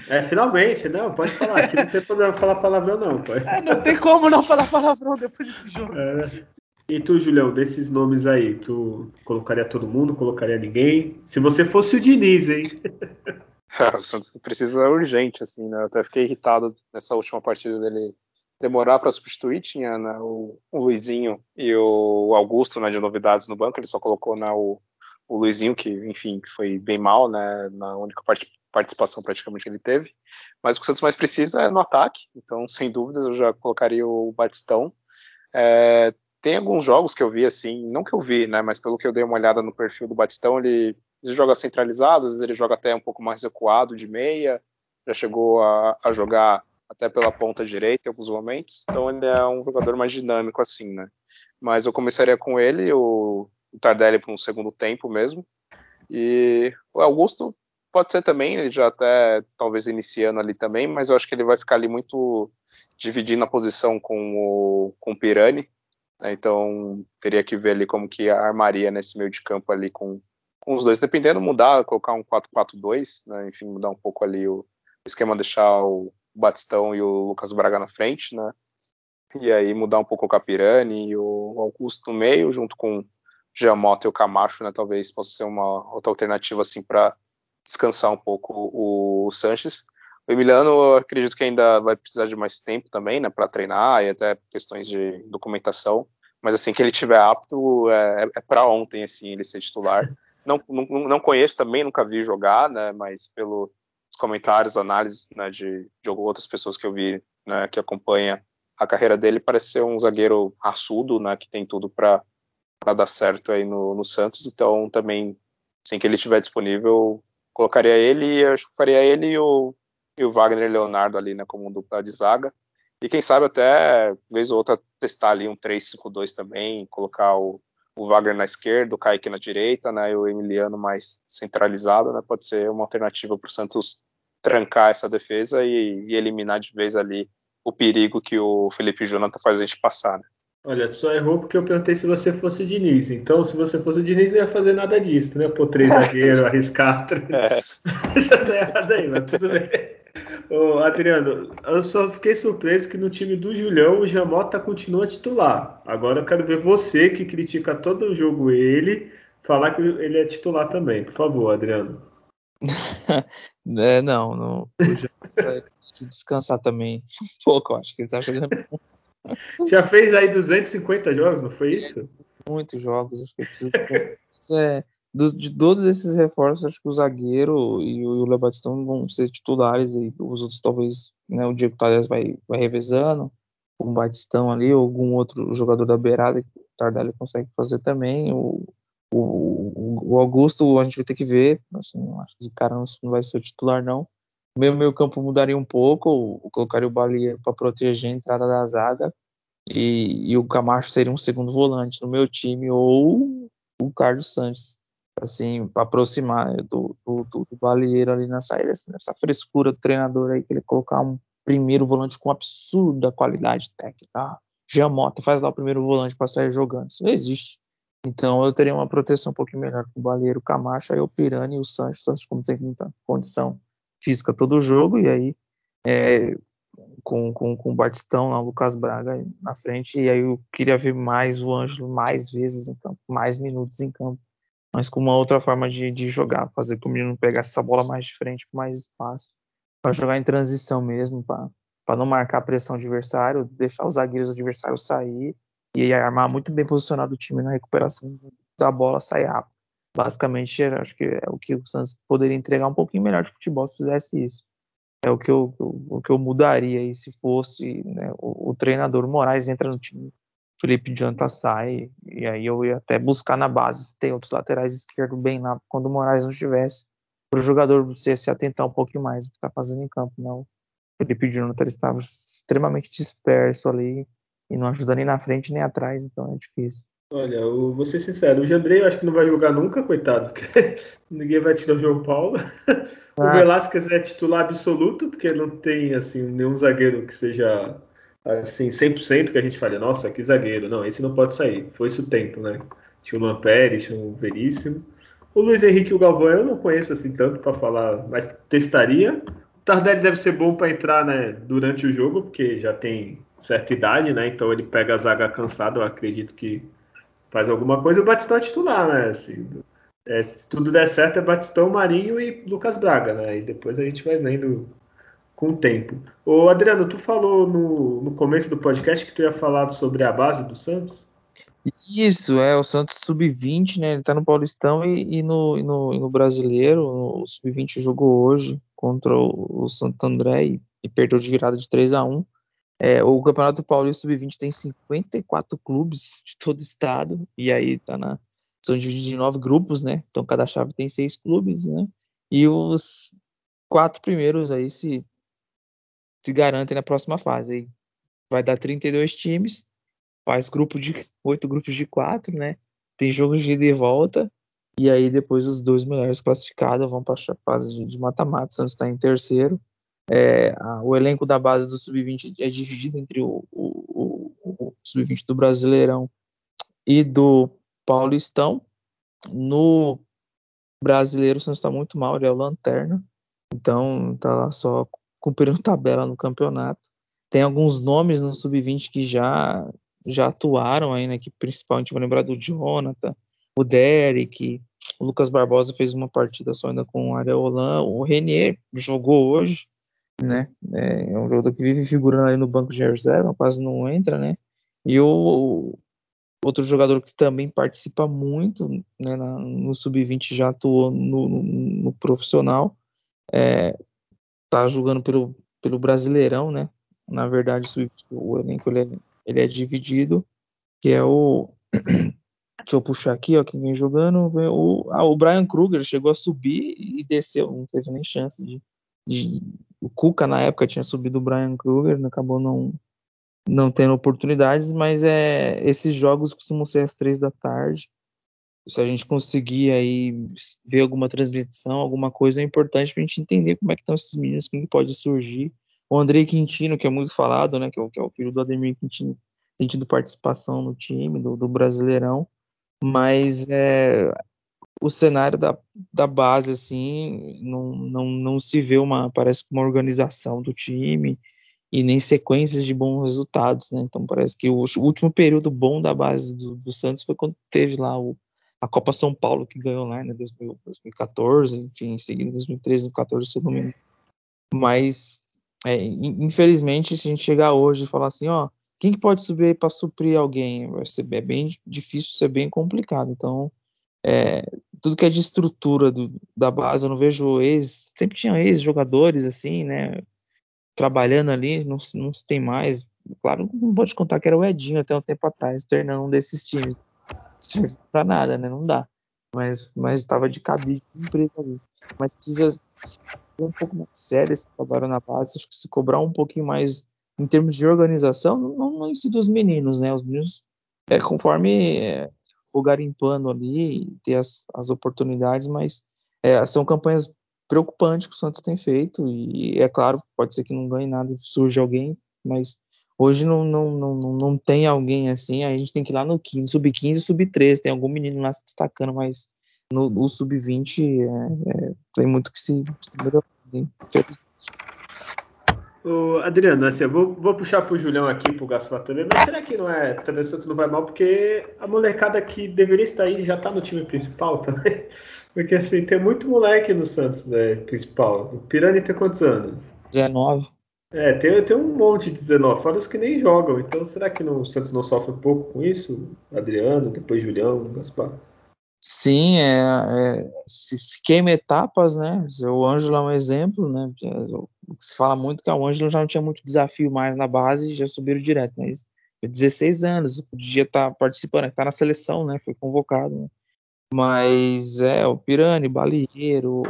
É, finalmente, não, pode falar. Aqui não tem problema falar palavrão, não. Pode. É, não tem como não falar palavrão depois desse *laughs* jogo. É. E tu, Julião, desses nomes aí, tu colocaria todo mundo, colocaria ninguém? Se você fosse o Diniz, hein? É, *laughs* o Santos precisa urgente, assim, né? Eu até fiquei irritado nessa última partida dele demorar para substituir, tinha né, o, o, Luizinho e o Augusto né, de novidades no banco, ele só colocou né, o, o Luizinho, que enfim, foi bem mal, né, na única part participação praticamente que ele teve. Mas o que o Santos mais precisa é no ataque, então *laughs* sem dúvidas eu já colocaria o Batistão. É, tem alguns jogos que eu vi assim, não que eu vi, né, mas pelo que eu dei uma olhada no perfil do Batistão, ele, ele joga centralizado, às vezes ele joga até um pouco mais recuado de meia, já chegou a, a jogar até pela ponta direita em alguns momentos. Então ele é um jogador mais dinâmico assim, né? Mas eu começaria com ele, o, o Tardelli para um segundo tempo mesmo. E o Augusto pode ser também, ele já até talvez iniciando ali também, mas eu acho que ele vai ficar ali muito dividindo a posição com o, com o Pirani. Né? Então teria que ver ali como que armaria nesse meio de campo ali com, com os dois, dependendo, mudar, colocar um 4-4-2, né? enfim, mudar um pouco ali o esquema, deixar o, Batistão e o Lucas Braga na frente, né? E aí mudar um pouco o Capirani e o Augusto no meio, junto com o Giamotto e o Camacho, né? Talvez possa ser uma outra alternativa assim para descansar um pouco o Sanches. O Emiliano, eu acredito que ainda vai precisar de mais tempo também, né, para treinar e até questões de documentação. Mas assim que ele tiver apto, é, é para ontem assim ele ser titular. Não, não, não conheço também, nunca vi jogar, né, mas pelo os comentários, análises né, de, de outras pessoas que eu vi né, que acompanha a carreira dele, parece ser um zagueiro raçudo, né, que tem tudo para dar certo aí no, no, Santos. Então, também, assim que ele estiver disponível, colocaria ele eu faria ele e o, e o Wagner Leonardo ali, né, como dupla de zaga. E quem sabe até, vez ou outra, testar ali um 3-5-2 também, colocar o, o Wagner na esquerda, o Kaique na direita, né, e o Emiliano mais centralizado, né, pode ser uma alternativa para o Santos trancar essa defesa e, e, eliminar de vez ali o perigo que o Felipe Jonathan faz a gente passar, né. Olha, só errou porque eu perguntei se você fosse o Diniz. Então, se você fosse o Diniz, não ia fazer nada disso, né? Pô, três *laughs* zagueiros, arriscar. É. *laughs* Já tá errado aí, mas tudo bem. Ô, Adriano, eu só fiquei surpreso que no time do Julião o Jamota continua titular. Agora eu quero ver você que critica todo o jogo ele falar que ele é titular também. Por favor, Adriano. *laughs* é, não, não. O Jamota descansar também um pouco, eu acho que ele tá jogando. Já fez aí 250 jogos, não foi isso? Muitos jogos, acho que precisa. é, de todos esses reforços, acho que o zagueiro e o Léo Batistão vão ser titulares e os outros talvez, né, o Diego Talhas vai, vai revezando, o Batistão ali, ou algum outro jogador da beirada que o Tardelli consegue fazer também, o, o, o Augusto a gente vai ter que ver, assim, acho que o cara não, não vai ser o titular não, meu meio campo mudaria um pouco, eu colocaria o Bali para proteger a entrada da zaga, e, e o Camacho seria um segundo volante no meu time, ou o Carlos Sanches assim, para aproximar do, do, do, do Balieiro ali na saída, assim, essa frescura do treinador aí, que ele colocar um primeiro volante com absurda qualidade técnica, Jean Mota faz lá o primeiro volante para sair jogando. Isso não existe. Então eu teria uma proteção um pouquinho melhor com o Baleiro, o Camacho, aí o Pirani e o Santos. O Santos, como tem muita condição física todo o jogo, e aí é, com, com, com o Batistão, o Lucas Braga na frente, e aí eu queria ver mais o Ângelo mais vezes em campo, mais minutos em campo, mas com uma outra forma de, de jogar, fazer com o menino pegasse essa bola mais de frente, com mais espaço, para jogar em transição mesmo, para não marcar a pressão adversário, deixar os zagueiros adversários sair e armar muito bem posicionado o time na recuperação da bola, sair rápido. Basicamente, acho que é o que o Santos poderia entregar um pouquinho melhor de futebol se fizesse isso é o que eu, o que eu mudaria aí se fosse né, o, o, treinador Moraes entra no time, Felipe Janta sai, e aí eu ia até buscar na base se tem outros laterais esquerdos bem lá, quando o Moraes não estivesse, para o jogador se, se atentar um pouquinho mais do que está fazendo em campo. Não. O Felipe Jonathan estava extremamente disperso ali e não ajuda nem na frente nem atrás, então é difícil. Olha, eu vou ser sincero, o Jandrei eu acho que não vai jogar nunca, coitado, porque *laughs* ninguém vai tirar o João Paulo. *laughs* O ah, Velasquez é titular absoluto, porque não tem assim nenhum zagueiro que seja assim 100% que a gente fale, nossa, que zagueiro. Não, esse não pode sair. Foi isso o tempo, né? Tinha o Luan Pérez, tinha o Veríssimo. O Luiz Henrique e o Galvão eu não conheço assim tanto para falar, mas testaria. O Tardelli deve ser bom para entrar, né, durante o jogo, porque já tem certa idade, né? Então ele pega a zaga cansada, eu acredito que faz alguma coisa. O Batistão é titular, né? Assim, é, se tudo der certo, é Batistão, Marinho e Lucas Braga, né? E depois a gente vai vendo com o tempo. Ô Adriano, tu falou no, no começo do podcast que tu ia falar sobre a base do Santos? Isso, é o Santos Sub-20, né? Ele tá no Paulistão e, e, no, e, no, e no, Brasileiro. O Sub-20 jogou hoje contra o, o Santo André e, e, perdeu de virada de 3 a 1 é, O Campeonato Paulista Sub-20 tem 54 clubes de todo o estado, e aí tá na, são divididos em nove grupos, né? Então cada chave tem seis clubes, né? E os quatro primeiros aí se, se garantem na próxima fase. Vai dar 32 times, faz grupo de *laughs* oito grupos de quatro, né? Tem jogos de ida e volta. E aí depois os dois melhores classificados vão para a fase de mata-mata. O Santos está em terceiro. É, a, o elenco da base do Sub-20 é dividido entre o, o, o, o Sub-20 do Brasileirão e do Paulistão. No brasileiro, o Santos está muito mal, ele é o Lanterna. Então, tá lá só cumprindo tabela no campeonato. Tem alguns nomes no sub-20 que já já atuaram aí na equipe principal. A gente vai lembrar do Jonathan, o Derek, o Lucas Barbosa fez uma partida só ainda com o Areolan. O Renier jogou hoje, né? É um jogador que vive figurando aí no banco de reserva, quase não entra, né? E o, Outro jogador que também participa muito né, na, no sub-20 já atuou no, no, no profissional, é, tá jogando pelo, pelo Brasileirão, né? Na verdade, o elenco ele é, ele é dividido, que é o *clears throat* Deixa eu puxar aqui, ó, quem vem jogando. O, ah, o Brian Kruger chegou a subir e desceu, não teve nem chance de, de, O Cuca na época tinha subido o Brian Kruger, acabou não, não tendo oportunidades, mas é, esses jogos costumam ser às três da tarde. Se a gente conseguir aí ver alguma transmissão, alguma coisa, é importante para a gente entender como é que estão esses meninos, quem pode surgir. O André Quintino, que é muito falado, né, que é o, que é o filho do Ademir Quintino, tem tido participação no time, do, do Brasileirão, mas é, o cenário da, da base, assim, não, não, não se vê uma, parece uma organização do time, e nem sequências de bons resultados, né? Então parece que o último período bom da base do, do, Santos foi quando teve lá o, a Copa São Paulo que ganhou lá, né? 2014, enfim, em seguida 2013, 2014, se eu não me engano. Mas é, infelizmente, se a gente chegar hoje e falar assim, ó, quem que pode subir aí para suprir alguém? Vai ser é bem difícil, ser bem complicado. Então, é, tudo que é de estrutura do, da base, eu não vejo ex, sempre tinha ex-jogadores assim, né? trabalhando ali, não, não tem mais. Claro, não pode contar que era o Edinho até um tempo atrás, treinando um desses times. Serve pra nada, né? Não dá. Mas estava de cabide de emprego ali. Mas precisa ser um pouco mais sério esse trabalho na base. Acho que se cobrar um pouquinho mais em termos de organização, não, não si dos meninos, né? Os meninos, é, conforme é, for garimpando ali, ter as, as oportunidades, mas é, são campanhas preocupante que o Santos tem feito e é claro, pode ser que não ganhe nada, surge alguém, mas Hoje não, não, não, não tem alguém assim, a gente tem que ir lá no sub-15 e sub-13, tem algum menino lá se destacando, mas no, no sub-20 é, é, tem muito que se, se melhorar. Adriano, assim, eu vou, vou puxar pro Julião aqui, pro Gaspar também, mas será que não é, também o Santos não vai mal, porque a molecada que deveria estar aí já tá no time principal também? *laughs* Porque assim, tem muito moleque no Santos, né, principal. O Pirani tem quantos anos? 19. É, tem, tem um monte de 19, fora os que nem jogam. Então será que no, o Santos não sofre um pouco com isso? Adriano, depois Julião, Gaspar? Sim, é, é se, se, queima etapas, né? O Ângelo é um exemplo, né? Se fala muito que o Ângelo já não tinha muito desafio mais na base já subiram direto, mas 16 anos, podia estar tá participando, está na seleção, né? Foi convocado. Né? Mas é o Pirani, Balieiro,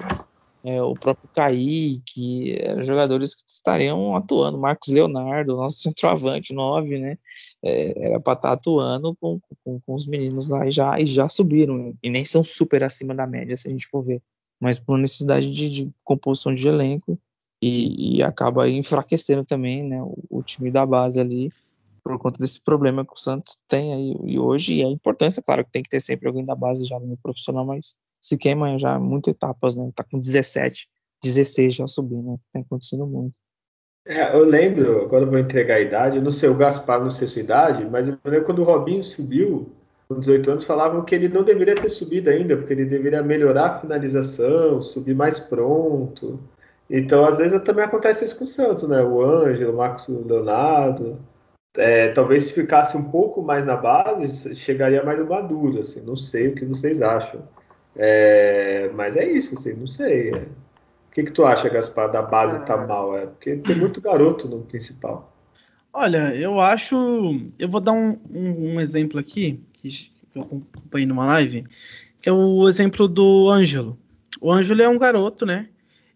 é, o próprio Kaique, é, jogadores que estariam atuando, Marcos Leonardo, nosso centroavante 9, né? É, era para estar tá atuando com, com, com, os meninos lá e já, e já subiram, e nem são super acima da média, se a gente for ver, mas por necessidade de, de composição de elenco e, e, acaba enfraquecendo também né, o, o time da base ali por conta desse problema que o Santos tem aí e hoje, e a importância, claro, que tem que ter sempre alguém da base já no profissional, mas se queima já muitas etapas, né? Tá com 17, 16 já subindo, né? Tá acontecendo muito. É, eu lembro, agora eu vou entregar a idade, eu não sei o Gaspar, não sei a sua idade, mas eu lembro quando o Robinho subiu, com 18 anos, falavam que ele não deveria ter subido ainda, porque ele deveria melhorar a finalização, subir mais pronto. Então, às vezes, também acontece isso com o Santos, né? O Ângelo, o Marcos Leonardo. É, talvez se ficasse um pouco mais na base, chegaria mais maduro, assim. Não sei o que vocês acham. É, mas é isso, assim, não sei. É. O que, que tu acha, Gaspar, da base tá é. mal? É porque tem muito garoto no principal. Olha, eu acho. Eu vou dar um, um, um exemplo aqui, que eu acompanhei numa live, que é o exemplo do Ângelo. O Ângelo é um garoto, né?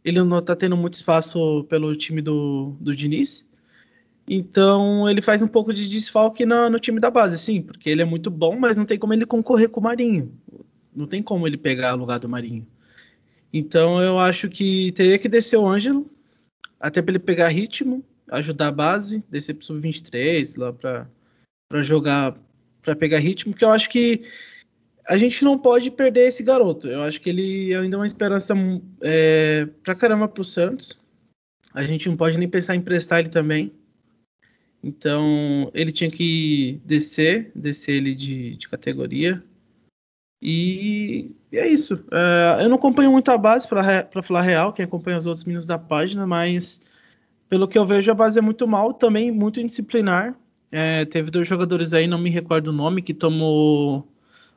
Ele não tá tendo muito espaço pelo time do, do Diniz. Então ele faz um pouco de desfalque no, no time da base, sim, porque ele é muito bom, mas não tem como ele concorrer com o Marinho. Não tem como ele pegar o lugar do Marinho. Então eu acho que teria que descer o Ângelo, até para ele pegar ritmo, ajudar a base, descer pro sub-23 lá para jogar, para pegar ritmo, porque eu acho que a gente não pode perder esse garoto. Eu acho que ele ainda é uma esperança é, pra caramba pro Santos. A gente não pode nem pensar em emprestar ele também. Então ele tinha que descer, descer ele de, de categoria, e, e é isso. Uh, eu não acompanho muito a base, para falar real, quem acompanha os outros meninos da página, mas pelo que eu vejo, a base é muito mal, também muito indisciplinar. É, teve dois jogadores aí, não me recordo o nome, que tomou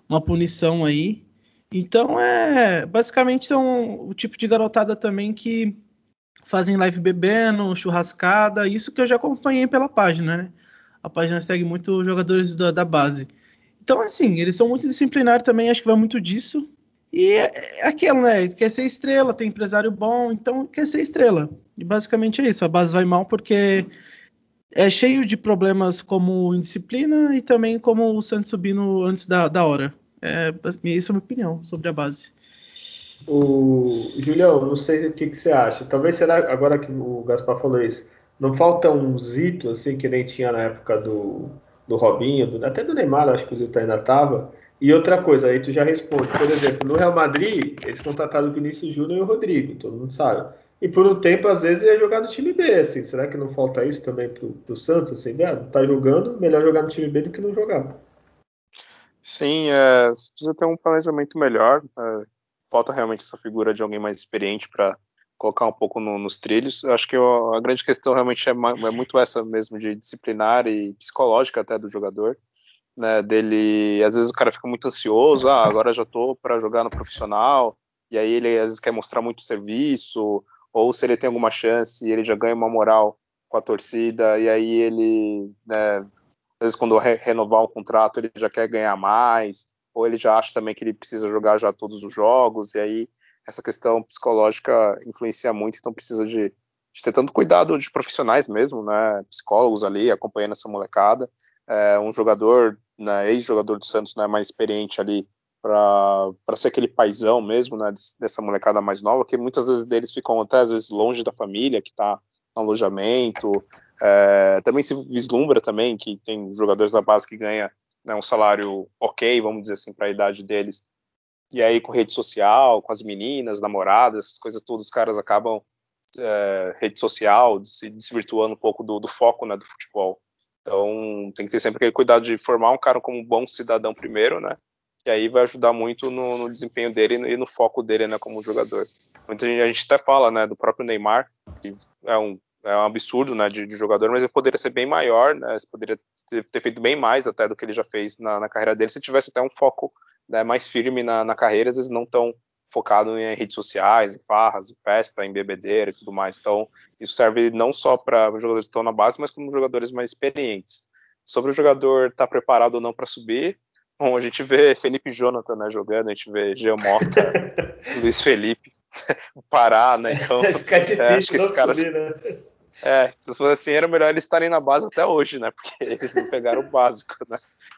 uma punição aí. Então, é basicamente são o tipo de garotada também que fazem live bebendo, churrascada, isso que eu já acompanhei pela página, né? A página segue muito jogadores da, da base. Então, assim, eles são muito disciplinares também, acho que vai muito disso. E é, é aquilo, né? Quer ser estrela, tem empresário bom, então quer ser estrela. E basicamente é isso. A base vai mal porque é cheio de problemas como indisciplina e também como o Santos subindo antes da, da hora. É, essa é a minha opinião sobre a base. O Julião, não sei o que, que, você acha. Talvez será agora que o Gaspar falou isso, não falta um zito assim que nem tinha na época do do Robinho, do, até do Neymar, acho que o Zilton ainda estava. E outra coisa, aí tu já responde. Por exemplo, no Real Madrid, eles contrataram o Vinícius Júnior e o Rodrigo, todo mundo sabe. E por um tempo, às vezes, ia jogar no time B, assim. Será que não falta isso também pro, pro Santos, assim, né? Tá jogando, melhor jogar no time B do que não jogar. Sim, é, precisa ter um planejamento melhor. É, falta realmente essa figura de alguém mais experiente para colocar um pouco no, nos trilhos. Eu acho que a grande questão realmente é, é, muito essa mesmo de disciplinar e psicológica até do jogador, né? Dele, às vezes o cara fica muito ansioso, ah, agora já tô para jogar no profissional, e aí ele às vezes quer mostrar muito serviço, ou se ele tem alguma chance, ele já ganha uma moral com a torcida, e aí ele, né, às vezes quando re renovar um contrato ele já quer ganhar mais, ou ele já acha também que ele precisa jogar já todos os jogos, e aí essa questão psicológica influencia muito, então precisa de, de ter tanto cuidado de profissionais mesmo, né, psicólogos ali acompanhando essa molecada, é, um jogador, né, ex-jogador do Santos, né, mais experiente ali para ser aquele paizão mesmo, né, dessa molecada mais nova, que muitas vezes deles ficam até às vezes longe da família, que está alojamento. É, também se vislumbra também que tem jogadores da base que ganham né, um salário ok, vamos dizer assim, para a idade deles. E aí com rede social, com as meninas, namoradas, essas coisas tudo, os caras acabam é, rede social, se desvirtuando um pouco do, do foco né, do futebol. Então tem que ter sempre aquele cuidado de formar um cara como um bom cidadão primeiro, né? E aí vai ajudar muito no, no desempenho dele e no foco dele, né, como jogador. Muita gente, a gente até fala, né, do próprio Neymar, que é um, é um absurdo, né, de, de jogador, mas ele poderia ser bem maior, né, ele poderia ter, ter, feito bem mais até do que ele já fez na, na carreira dele, se tivesse até um foco né, mais firme na, na carreira, às vezes não tão focado em redes sociais, em farras, em festa, em bebedeira e tudo mais. Então, isso serve não só para jogadores que estão na base, mas como jogadores mais experientes. Sobre o jogador estar tá preparado ou não para subir, bom, a gente vê Felipe Jonathan né, jogando, a gente vê Jean Mota, *laughs* Luiz Felipe, *laughs* Pará, né? *laughs* Então, Fica difícil é, acho que esses caras. Subir, né? É, se fosse assim, era melhor eles estarem na base até hoje, né? Porque eles não pegaram o básico, né?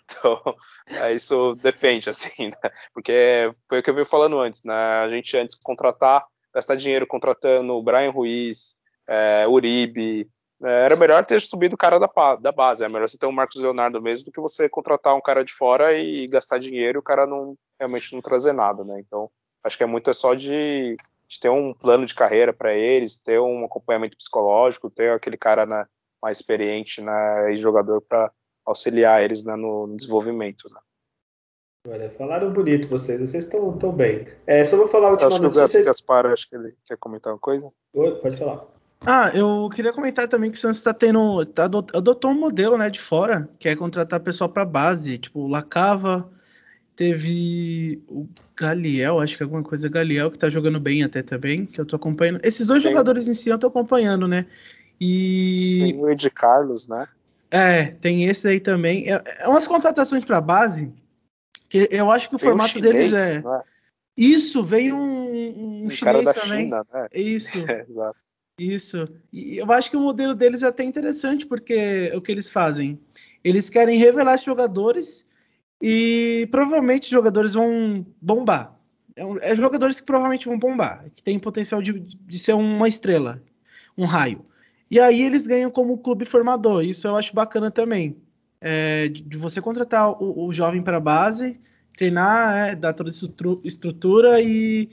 *laughs* Então, é, isso depende, assim, né? Porque foi o que eu vi falando antes, né? A gente antes contratar, gastar dinheiro contratando o Brian Ruiz, é, Uribe, é, era melhor ter subido o cara da, da base. É melhor você ter um Marcos Leonardo mesmo do que você contratar um cara de fora e gastar dinheiro e o cara não realmente não trazer nada, né? Então, acho que é muito é só de, de ter um plano de carreira para eles, ter um acompanhamento psicológico, ter aquele cara né, mais experiente né, e jogador para auxiliar eles né, no, no, desenvolvimento. Né. Olha, falaram bonito vocês, vocês estão tão bem. É, só vou falar a última acho notícia. Acho que o Gaspar, acho que ele quer comentar uma coisa. Oi, pode falar. Ah, eu queria comentar também que o Santos está tendo. Tá, adotou um modelo né, de fora, que é contratar pessoal para base, tipo Lacava, teve o Galiel, acho que alguma coisa Galiel, que tá jogando bem até também, que eu tô acompanhando. Esses dois tem, jogadores em si eu tô acompanhando, né? E. Tem o Ed Carlos, né? É, tem esse aí também. É, é umas contratações para base, que eu acho que o tem formato um chinês, deles é. Né? Isso, veio um, um, um chinês também. China, né? Isso. *laughs* É, exato. Isso. E eu acho que o modelo deles é até interessante, porque o que eles fazem? Eles querem revelar jogadores e provavelmente jogadores vão bombar. É, é, jogadores que provavelmente vão bombar, que tem potencial de, de ser uma estrela, um raio. E aí eles ganham como clube formador. Isso eu acho bacana também. É, de você contratar o, o jovem para a base, treinar, é, dar toda a estrutura e,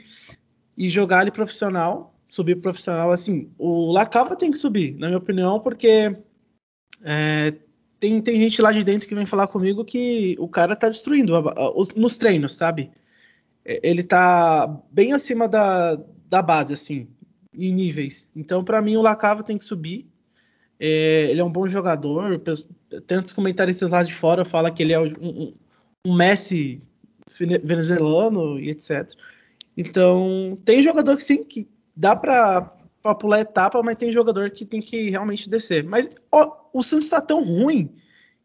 e jogar ele profissional subir profissional, assim, o Lacava tem que subir, na minha opinião, porque é, tem, tem gente lá de dentro que vem falar comigo que o cara tá destruindo a, a, os, nos treinos, sabe? É, ele tá bem acima da, da base, assim, em níveis. Então, para mim, o Lacava tem que subir. É, ele é um bom jogador. Tantos comentaristas lá de fora falam que ele é um, um Messi venezuelano e etc. Então, tem jogador que sim, que dá para pular etapa, mas tem jogador que tem que realmente descer. Mas ó, o Santos está tão ruim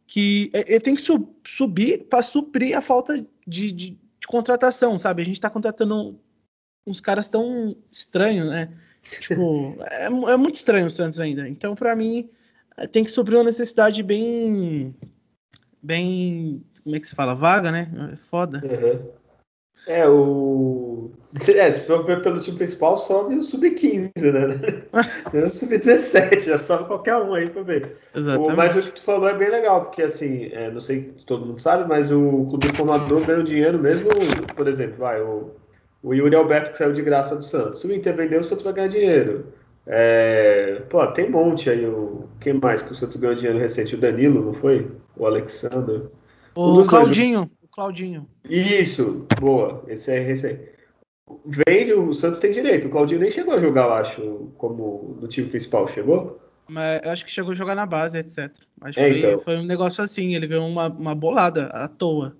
que ele tem que su subir para suprir a falta de, de, de, contratação, sabe? A gente está contratando uns caras tão estranhos, né? Tipo, é, é, muito estranho o Santos ainda. Então, para mim, tem que suprir uma necessidade bem. Bem. Como é que se fala? Vaga, né? É foda. Uhum. É, o. *laughs* É, se for ver pelo time principal, sobe o sub-15, né? *laughs* o sub-17, já sobe qualquer um aí pra ver. Exatamente. O, mas o que tu falou é bem legal, porque assim, é, não sei se todo mundo sabe, mas o clube formador ganha dinheiro mesmo, por exemplo, vai, o, o Yuri Alberto que saiu de graça do Santos. Se o Inter vender, o Santos vai ganhar dinheiro. É, pô, tem um monte aí. O, quem mais que o Santos ganhou dinheiro recente? O Danilo, não foi? O Alexander. O um Claudinho. Dois, Claudinho. Isso, boa. Esse é aí. Vende, o Santos tem direito. O Claudinho nem chegou a jogar, eu acho, como no time principal. Chegou? Mas eu acho que chegou a jogar na base, etc. Mas é, foi, então. foi, um negócio assim, ele ganhou uma, uma bolada à toa.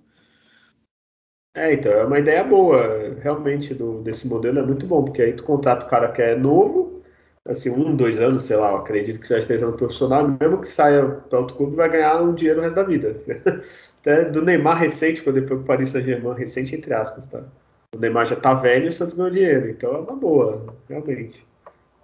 É, então, é uma ideia boa, realmente, do, desse modelo é muito bom, porque aí tu contrata o cara que é novo, assim, um, dois anos, sei lá, acredito que já esteja no profissional, mesmo que saia para outro clube, vai ganhar um dinheiro o resto da vida. *laughs* Até do Neymar recente, quando ele foi para Paris Saint-Germain, recente entre aspas, tá? O Neymar já tá velho e o Santos ganhou dinheiro, então é uma boa, realmente.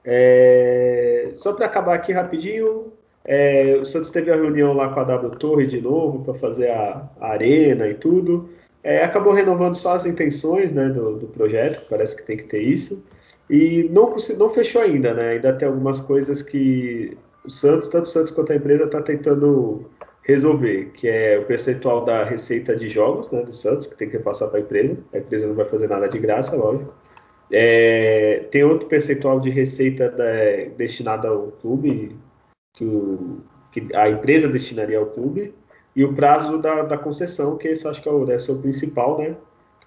É... Só para acabar aqui rapidinho, é... o Santos teve a reunião lá com a W Torre de novo para fazer a... a, arena e tudo. É... acabou renovando só as intenções né, do, do projeto, parece que tem que ter isso. E não, não fechou ainda, né? Ainda tem algumas coisas que o Santos, tanto o Santos quanto a empresa, está tentando resolver, que é o percentual da receita de jogos né, do Santos, que tem que passar para a empresa. A empresa não vai fazer nada de graça, lógico. É, tem outro percentual de receita da, destinada ao clube, que, o, que, a empresa destinaria ao clube, e o prazo da, da concessão, que isso acho que é o, o principal, né?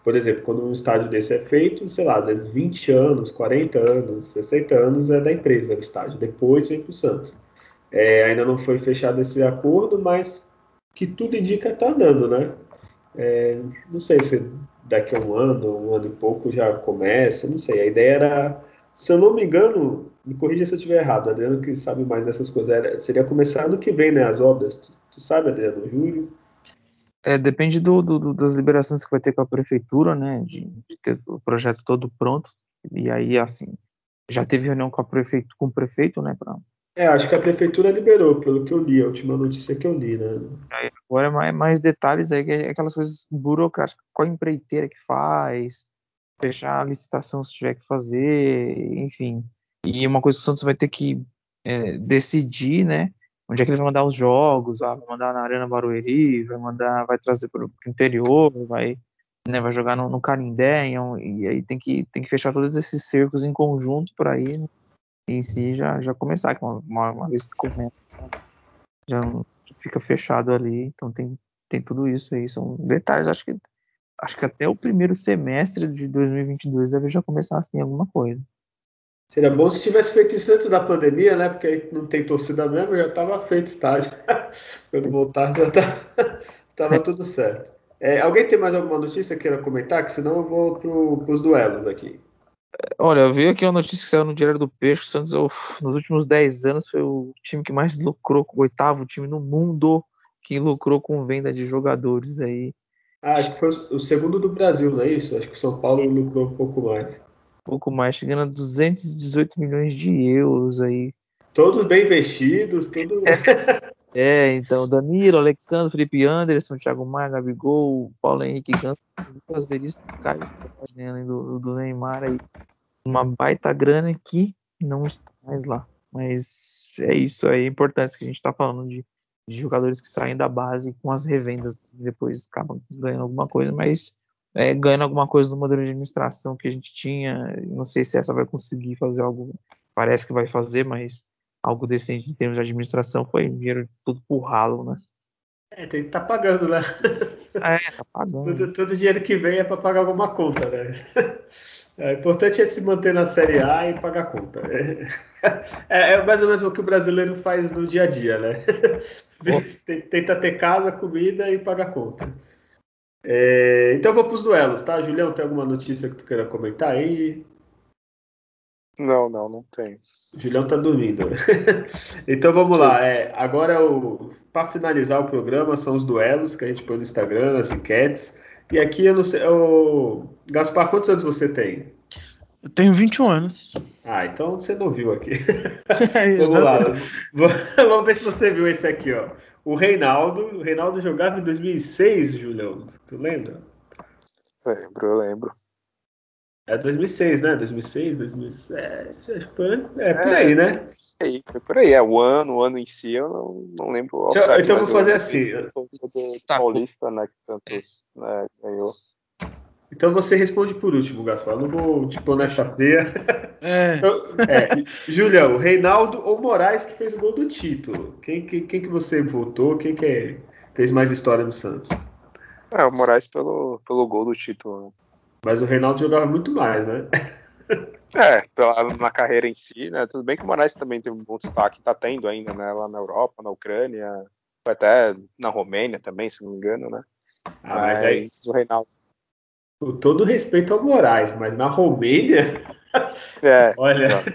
Por exemplo, quando um estádio desse é feito, sei lá, às vezes 20 anos, 40 anos, 60 anos é da empresa o estádio, depois vem para o Santos. É, ainda não foi fechado esse acordo, mas que tudo indica está andando, né? É, não sei se daqui a um ano, um ano e pouco já começa, não sei. A ideia era, se eu não me engano, me corrija se eu estiver errado, Adriano que sabe mais dessas coisas, era, seria começar ano que vem, né, as obras. Tu, sabe, Adriano, julho? É, depende do, do, das liberações que vai ter com a prefeitura, né, de, de ter o projeto todo pronto, e aí, assim, já teve reunião com, a prefeito, com o prefeito, né, para é, acho que a prefeitura liberou, pelo que eu li, a última notícia que eu li, né? Agora é mais, mais detalhes aí, é aquelas coisas burocráticas, qual empreiteira que faz, fechar a licitação se tiver que fazer, enfim. E uma coisa que o Santos vai ter que é, decidir, né? Onde é que ele vai mandar os jogos, ah, vai mandar na Arena Barueri, vai mandar, vai trazer para o interior, vai, né, vai jogar no, no Canindé, e aí tem que, tem que fechar todos esses cercos em conjunto para ir né? em si já, já começar, uma, uma, uma vez que começa, já fica fechado ali, então tem, tem tudo isso aí, são detalhes, acho que acho que até o primeiro semestre de 2022 deve já começar assim alguma coisa. Seria bom se tivesse feito isso antes da pandemia, né? Porque aí não tem torcida mesmo, já estava feito estágio. *laughs* Quando voltar já *laughs* estava tudo certo. É, alguém tem mais alguma notícia que queira comentar? Que senão eu vou para os duelos aqui. Olha, eu vi aqui uma notícia que saiu no Diário do Peixe. O Santos, nos últimos 10 anos, foi o time que mais lucrou, o oitavo time no mundo que lucrou com venda de jogadores aí. Ah, acho que foi o segundo do Brasil, não é isso? Acho que o São Paulo lucrou um pouco mais. Pouco mais, chegando a 218 milhões de euros aí. Todos bem vestidos, tudo. É, então, Danilo, Alexandre, Felipe Anderson, Thiago Maia, Gabigol, Paulo Henrique Ganso, Lucas Veríssimo, Caio né, além do, do Neymar aí. Uma baita grana que não está mais lá. Mas é isso aí, é importante que a gente está falando de, de, jogadores que saem da base com as revendas, depois acabam ganhando alguma coisa, mas é, ganhando alguma coisa do modelo de administração que a gente tinha. Não sei se essa vai conseguir fazer algo, parece que vai fazer, mas algo decente em termos de administração foi dinheiro tudo por ralo, né? É, tem que estar tá pagando, né? É, tá pagando. todo, todo dinheiro que vem é para pagar alguma conta, né? É, o importante é se manter na Série A e pagar conta. É, é, é mais ou menos o que o brasileiro faz no dia a dia, né? *laughs* Tenta ter casa, comida e pagar conta. É, então vou para os duelos, tá? Julião, tem alguma notícia que tu queira comentar aí? Não, não, não tem. O Julião tá dormindo. *laughs* então vamos lá. É, agora, para finalizar o programa, são os duelos que a gente põe no Instagram, as enquetes. E aqui eu não sei. O... Gaspar, quantos anos você tem? Eu tenho 21 anos. Ah, então você não viu aqui. É, *laughs* vamos lá. *laughs* Vamos ver se você viu esse aqui, ó. O Reinaldo. O Reinaldo jogava em 2006, Julião. Tu lembra? Lembro, eu lembro. É 2006, né? 2006, 2007, acho que foi, é por aí, né? É, foi por aí, é o ano, o ano em si, eu não, não lembro. Então, certo, então vou fazer assim. Paulista, né, que Santos né, ganhou. Então você responde por último, Gaspar. Não vou te pôr nessa feia. *laughs* É. Então, é. Julião, Reinaldo ou Moraes que fez o gol do título? Quem, quem, quem que você votou? Quem que é, fez mais história no Santos? É, o Moraes pelo, pelo gol do título. Né? Mas o Reinaldo jogava muito mais, né? *laughs* É, pela, na carreira em si, né? Tudo bem que o Moraes também tem um bom destaque, tá tendo ainda, né? Lá na Europa, na Ucrânia, até na Romênia também, se não me engano, né? Ah, mas, mas aí, o Reinaldo. Com todo respeito ao Moraes, mas na Romênia. *laughs* É, *laughs* Olha, exato.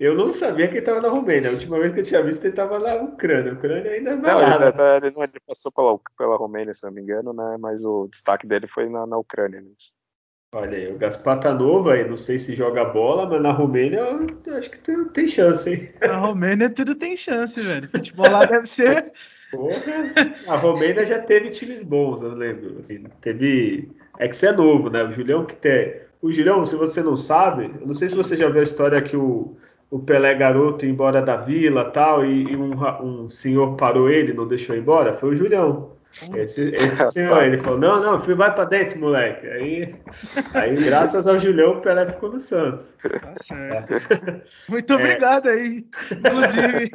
eu não sabia que ele estava na Romênia. A última vez que eu tinha visto ele estava na Ucrânia. A Ucrânia ainda não, não ele, tá, ele, ele, passou pela, pela Romênia, se não me engano, né? Mas o destaque dele foi na, na Ucrânia. Né? Olha aí, o Gaspar tá novo aí, não sei se joga bola, mas na Romênia eu acho que tem, tem chance, hein? Na Romênia tudo tem chance, velho. Futebol lá deve ser. *laughs* Porra, a Romênia já teve times bons, eu lembro. Assim, teve. É que você é novo, né? O Julião que tem. o Julião, se você não sabe, eu não sei se você já viu a história que o, o Pelé garoto ia embora da vila tal, e, e um, um senhor parou ele, não deixou embora, foi o Julião. Esse, esse senhor, ele falou, não, não, filho, vai pra dentro, moleque. Aí, aí graças ao Julião, o Pelé ficou no Santos. Tá certo. É. Muito obrigado é. aí, inclusive.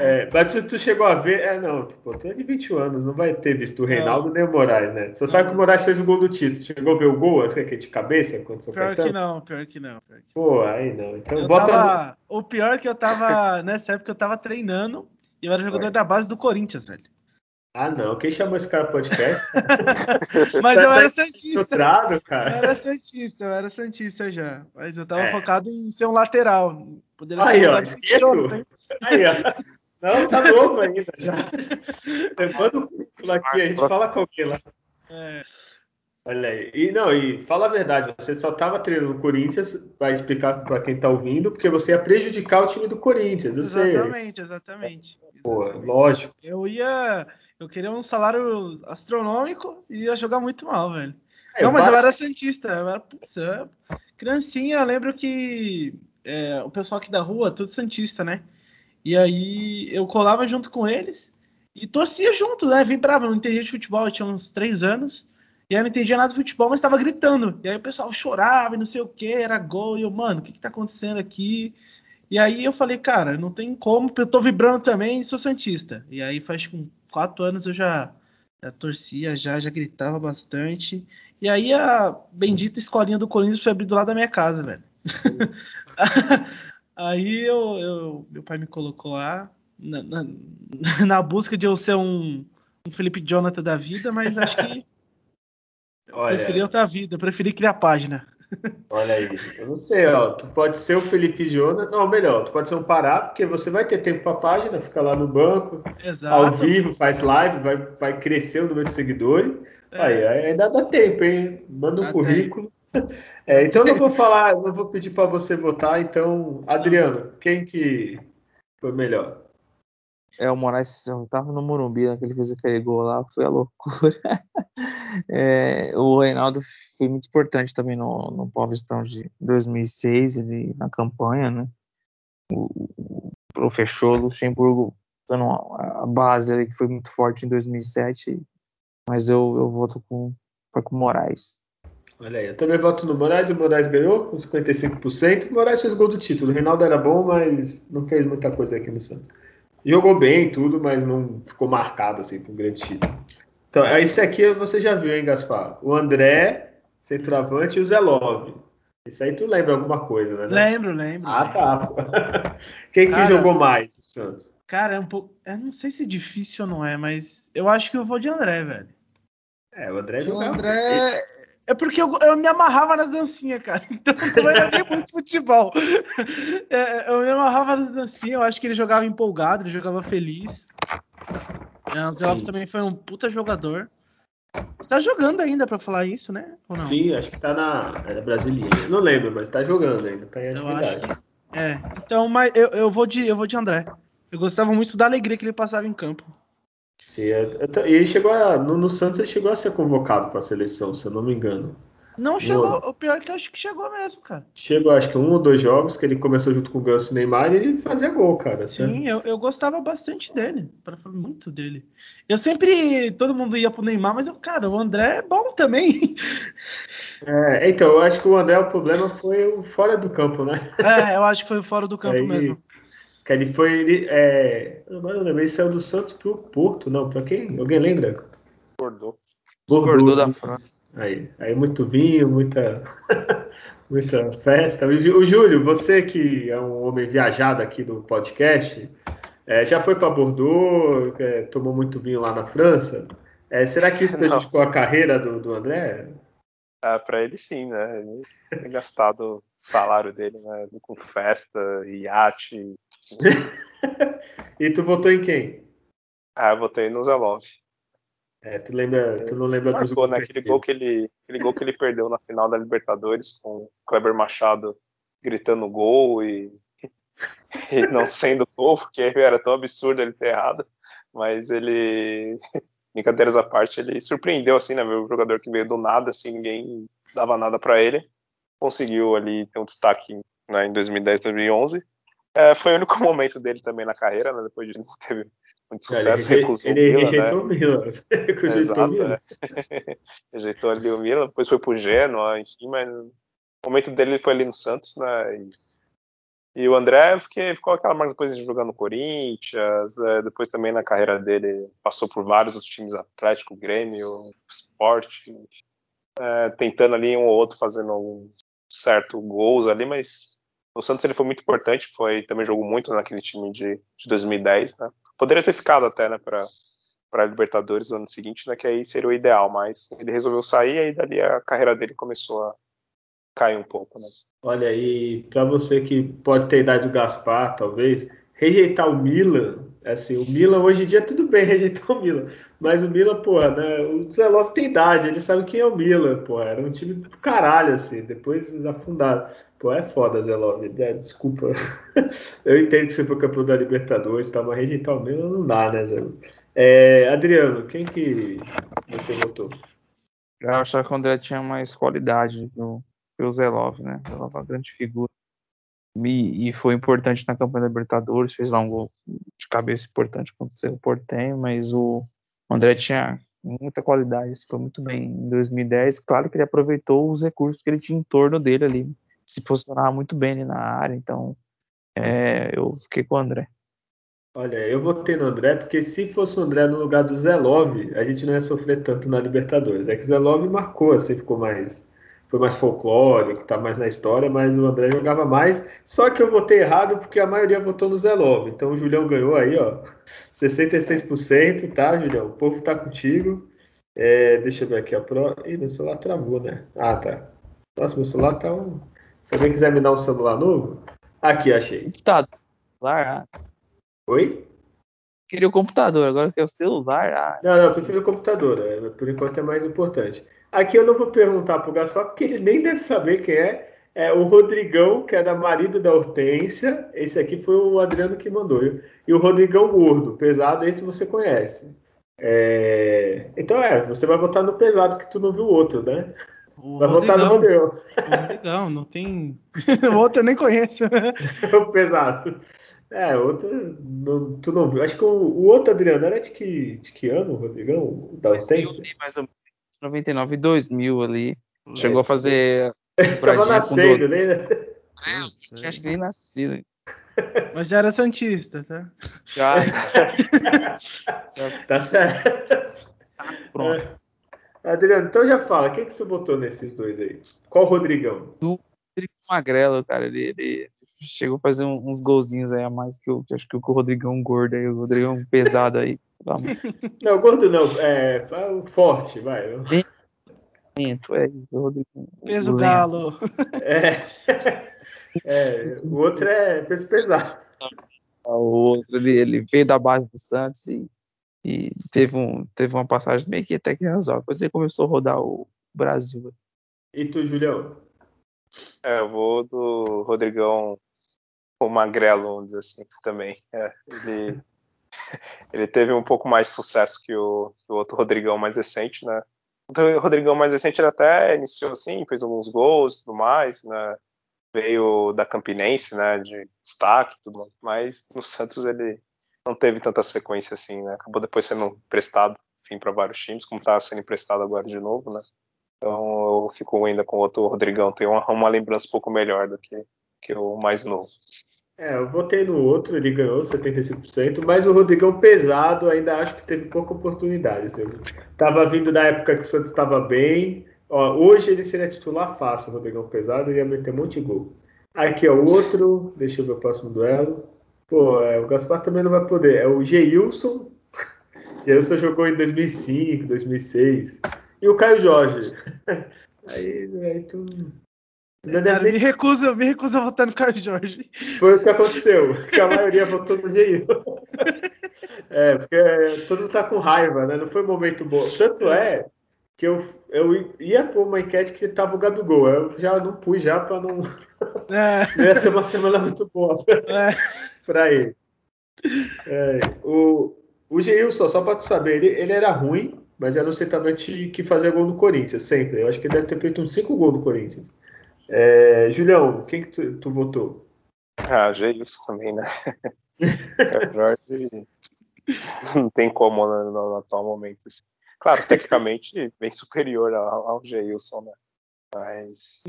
É, mas tu, tu, chegou a ver, é não, tipo, tu é de 21 anos, não vai ter visto o Reinaldo não. nem o Moraes, né? Você sabe que o Moraes fez o gol do título, chegou a ver o gol, assim, que de cabeça, quando Pior que não, pior que não. Pior que... Pô, aí não, então eu bota... Tava... O pior é que eu tava, nessa época eu tava treinando, e eu era jogador da base do Corinthians, velho. Ah, não. Quem chamou esse cara podcast? *laughs* Mas eu era Santista. Sutrado, cara. Eu era Santista, eu era Santista já. Mas eu tava é. focado em ser um lateral. Poderia aí, ser um ó, esquerdo. Aí, ó. Não, tá novo ainda. Já. *laughs* Levando o currículo aqui, a gente fala com alguém lá. É. Olha aí. E não, e fala a verdade, você só estava treinando o Corinthians, vai explicar para quem está ouvindo, porque você ia prejudicar o time do Corinthians. exatamente, sei. exatamente. Pô, lógico. Eu ia eu queria um salário astronômico e ia jogar muito mal, velho. É, não, mas eu era Santista. Eu era, putz, eu, criancinha, eu lembro que é, o pessoal aqui da rua, tudo Santista, né? E aí eu colava junto com eles e torcia junto, né? Vim bravo, não entendia de futebol, eu tinha uns três anos. E aí não entendia nada de futebol, mas estava gritando. E aí o pessoal chorava e não sei o que, era gol. E eu, mano, o que, que tá acontecendo aqui? E aí eu falei, cara, não tem como, eu tô vibrando também e sou Santista. E aí faz com quatro anos eu já, já torcia, já, já gritava bastante. E aí a bendita escolinha do Corinthians foi abrir do lado da minha casa, velho. *laughs* aí eu, eu, meu pai me colocou lá na, na, *laughs* na, busca de eu ser um, um Felipe Jonathan da vida, mas acho que *laughs* Olha, preferi outra vida, preferi criar página. Olha aí, eu não sei, ó. Tu pode ser o Felipe Jonas, não, melhor, tu pode ser um Pará, porque você vai ter tempo para a página, fica lá no banco, Exato. ao vivo, faz live, vai, vai crescer o número de seguidores. É. Aí, ainda dá tempo, hein? Manda um dá currículo. *laughs* É, então não vou falar, não vou pedir para você votar. Então, Adriano, quem que foi melhor? É, o Moraes eu tava no Morumbi, né, que fez aquele gol lá, foi a loucura. *laughs* é, o Reinaldo foi muito importante também no, no Paulistão de 2006, ele, na campanha, né? O, fechou o Luxemburgo dando a base ali que foi muito forte em 2007, mas eu, eu voto com, foi com o Moraes. Olha aí, eu também voto no Moraes, o Moraes ganhou com 55%. O Moraes fez gol do título. O Reinaldo era bom, mas não fez muita coisa aqui no Santos. Jogou bem tudo, mas não ficou marcado assim com um grande título. Então, esse aqui você já viu, hein, Gaspar? O André, centroavante, e o Zé Love. Isso aí tu lembra alguma coisa, né? Lembro, lembro. Ah, tá. *laughs* Quem que cara, jogou mais, Santos? Cara, é um pouco. Eu não sei se é difícil ou não é, mas eu acho que eu vou de André, velho. É, o André jogava. O André. É porque eu, eu me amarrava nas dancinhas, cara. *laughs* Então não era nem muito futebol. É, eu me amarrava nas dancinhas, eu acho que ele jogava empolgado, ele jogava feliz. É, o Zé também foi um puta jogador. Tá jogando ainda para falar isso, né? Ou não? Sim, acho que tá na era brasileira. Não lembro, mas tá jogando ainda, tá em atividade. Eu acho que é. Então, mas eu, eu vou de eu vou de André. Eu gostava muito da alegria que ele passava em campo. Sim, eu, ele chegou a, no, no, Santos ele chegou a ser convocado para a seleção, se eu não me engano. Não chegou, o pior é que eu acho que chegou mesmo, cara. Chegou, acho que um ou dois jogos que ele começou junto com o Ganso e Neymar e ele fazia gol, cara. Sim, eu, eu gostava bastante dele, para falar muito dele. Eu sempre, todo mundo ia pro Neymar, mas eu, cara, o André é bom também. *laughs* É, então, eu acho que o André, o problema foi o fora do campo, né? É, eu acho que foi o fora do campo Aí, mesmo. Que ele foi. Ele, é, agora eu lembro, ele saiu do Santos pro Porto, não, pra quem? Alguém lembra? Bordeaux. Bordeaux da França. Aí, aí muito vinho, muita, *laughs* muita festa. O Júlio, você que é um homem viajado aqui do podcast, é, já foi para Bordeaux, é, tomou muito vinho lá na França. É, será que isso *laughs* prejudicou a carreira do, do André? Ah, para ele sim, né? Ele tem gastado o salário dele né? com festa, iate, *laughs* e tu votou em quem? Ah, eu votei no Zelov. É, tu, lembra, tu não lembra Marcou, dos né? Aquele gol, que ele, aquele gol que ele perdeu na final da Libertadores com o Kleber Machado gritando gol e, *laughs* e não sendo gol, porque era tão absurdo ele ter errado. Mas ele, *laughs* brincadeiras à parte, ele surpreendeu, assim, né? Meu jogador que veio do nada, assim, ninguém dava nada para ele. Conseguiu ali ter um destaque né, em 2010, 2011. É, foi o único *laughs* momento dele também na carreira, né? Depois disso teve muito sucesso, ele, recusou ele o Milan, rejeitou né? o Milan. *laughs* rejeitou Exato, Milan. é. *laughs* rejeitou ali o Milan, depois foi pro Genoa, enfim, mas o momento dele foi ali no Santos, né? E, e o André porque ficou aquela marca depois de jogar no Corinthians, né, depois também na carreira dele passou por vários outros times, Atlético, Grêmio, Sport, é, tentando ali um ou outro fazendo um certo gols ali, mas o Santos ele foi muito importante, foi também jogou muito naquele time de, de 2010, né? Poderia ter ficado até, né, para para Libertadores no ano seguinte, né, que aí seria o ideal, mas ele resolveu sair e aí dali a carreira dele começou a cair um pouco, né? Olha aí, para você que pode ter idade do Gaspar, talvez, rejeitar o Milan, assim, o Milan hoje em dia tudo bem rejeitar o Milan, mas o Milan, porra, né, o Zé Love tem idade, ele sabe quem é o Milan, porra, era um time do caralho, assim, depois afundaram. Pô, é foda, Zé Love, é, desculpa. *laughs* Eu entendo que você foi campeão da Libertadores, tá, mas rejeitar o Milan não dá, né, Zé? É, Adriano, quem que você votou? Eu achava que o André tinha mais qualidade que o, que o Zelov, né? O Zelov é uma grande figura. E, e, foi importante na campanha da Libertadores, fez lá um gol de cabeça importante contra o Portenho, mas o André tinha muita qualidade, foi muito bem em 2010. Claro que ele aproveitou os recursos que ele tinha em torno dele ali, se posicionava muito bem ali na área, então é, eu fiquei com o André. Olha, eu votei no André porque se fosse o André no lugar do Zé Love, a gente não ia sofrer tanto na Libertadores. É que o Zé Love marcou, assim, ficou mais. Foi mais folclórico, tá mais na história, mas o André jogava mais. Só que eu votei errado porque a maioria votou no Zé Love. Então o Julião ganhou aí, ó. 66%, tá, Julião? O povo tá contigo. É, deixa eu ver aqui, ó. Pro... Ih, meu celular travou, né? Ah, tá. Nossa, meu celular tá um. Se alguém quiser me dar um celular novo, aqui, achei. Computador. Ah. Oi? Queria o computador, agora que é o celular. Ah, não, não, eu prefiro o computador. Né? Por enquanto é mais importante. Aqui eu não vou perguntar pro Gaspar, porque ele nem deve saber quem é. É o Rodrigão, que era marido da Hortência. Esse aqui foi o Adriano que mandou. E o Rodrigão Gordo, pesado, esse você conhece. É... Então é, você vai votar no pesado, que tu não viu o outro, né? O vai votar no Rodrigão. O Rodrigão, não tem. *laughs* o outro eu nem conheço. *laughs* pesado. É, outro. Não, tu não viu. Acho que o, o, outro Adriano era de que, de que ano, o Rodrigão? O da Hortência? Mais ou menos 99 e 2000 ali. Chegou a fazer. *laughs* Tava nascendo, né? É, acho que nem nascido. Mas já era Santista, tá? Já. tá certo. Tá, pronto. É. Adriano, então já fala, quem que você botou nesses dois aí? Qual Rodrigão? Do Rodrigo Magrelo, cara, ele, ele, chegou a fazer uns golzinhos aí a mais que eu acho que o Rodrigão gordo aí, o Rodrigão *laughs* pesado aí. Não, gordo não, é forte, vai. Lento, é isso, o Rodrigão. Peso galo. É. *laughs* é. O outro é peso pesado. O outro, ele, ele veio da base do Santos e, e teve, um, teve uma passagem meio que até que razoável. Depois ele começou a rodar o Brasil. E tu, Julião? É, eu vou do Rodrigão o Magrelo, vamos dizer assim, também. É, ele, *laughs* ele teve um pouco mais de sucesso que o, que o outro Rodrigão mais recente, né? O Rodrigão mais recente ele até iniciou assim, fez alguns gols e tudo mais, né? Veio da Campinense, né? De destaque e tudo mais. Mas no Santos ele não teve tanta sequência assim, né? Acabou depois sendo emprestado, enfim, para vários times, como está sendo emprestado agora de novo, né? Então eu fico ainda com o outro Rodrigão, tem uma, uma lembrança um pouco melhor do que, que o mais novo. É, eu votei no outro, ele ganhou 75%, mas o Rodrigão pesado ainda acho que teve pouca oportunidade. Assim. Tava vindo da época que o Santos estava bem. Ó, hoje ele seria titular fácil, o Rodrigão pesado, ia meter um monte de gol. Aqui, ó, o outro, deixa eu ver o próximo duelo. Pô, é, o Gaspar também não vai poder. É o Geilson. *laughs* Geilson jogou em 2005, 2006. E o Caio Jorge. *laughs* Aí, aí tu. Cara, me recusa, me recusa a votar no Caio Jorge. Foi o que aconteceu, que a maioria votou no Geil. *laughs* É, porque todo mundo tá com raiva, né? Não foi um momento bom. Tanto é que eu, eu ia pôr uma enquete que tava o Gabigol. Eu já não pus já para não. É. não ia ser uma semana muito boa é. Para ele. É, o, o Geilson, só para tu saber, ele, ele era ruim, mas era um centroavante que fazia gol no Corinthians, sempre. Eu acho que ele deve ter feito uns 5 gols no Corinthians. É, Julião, quem que tu, tu votou? Ah, Geilson também, né? Jorge não tem como né, no, no, atual momento. Assim. Claro, tecnicamente bem superior ao, ao Geilson, né? Mas,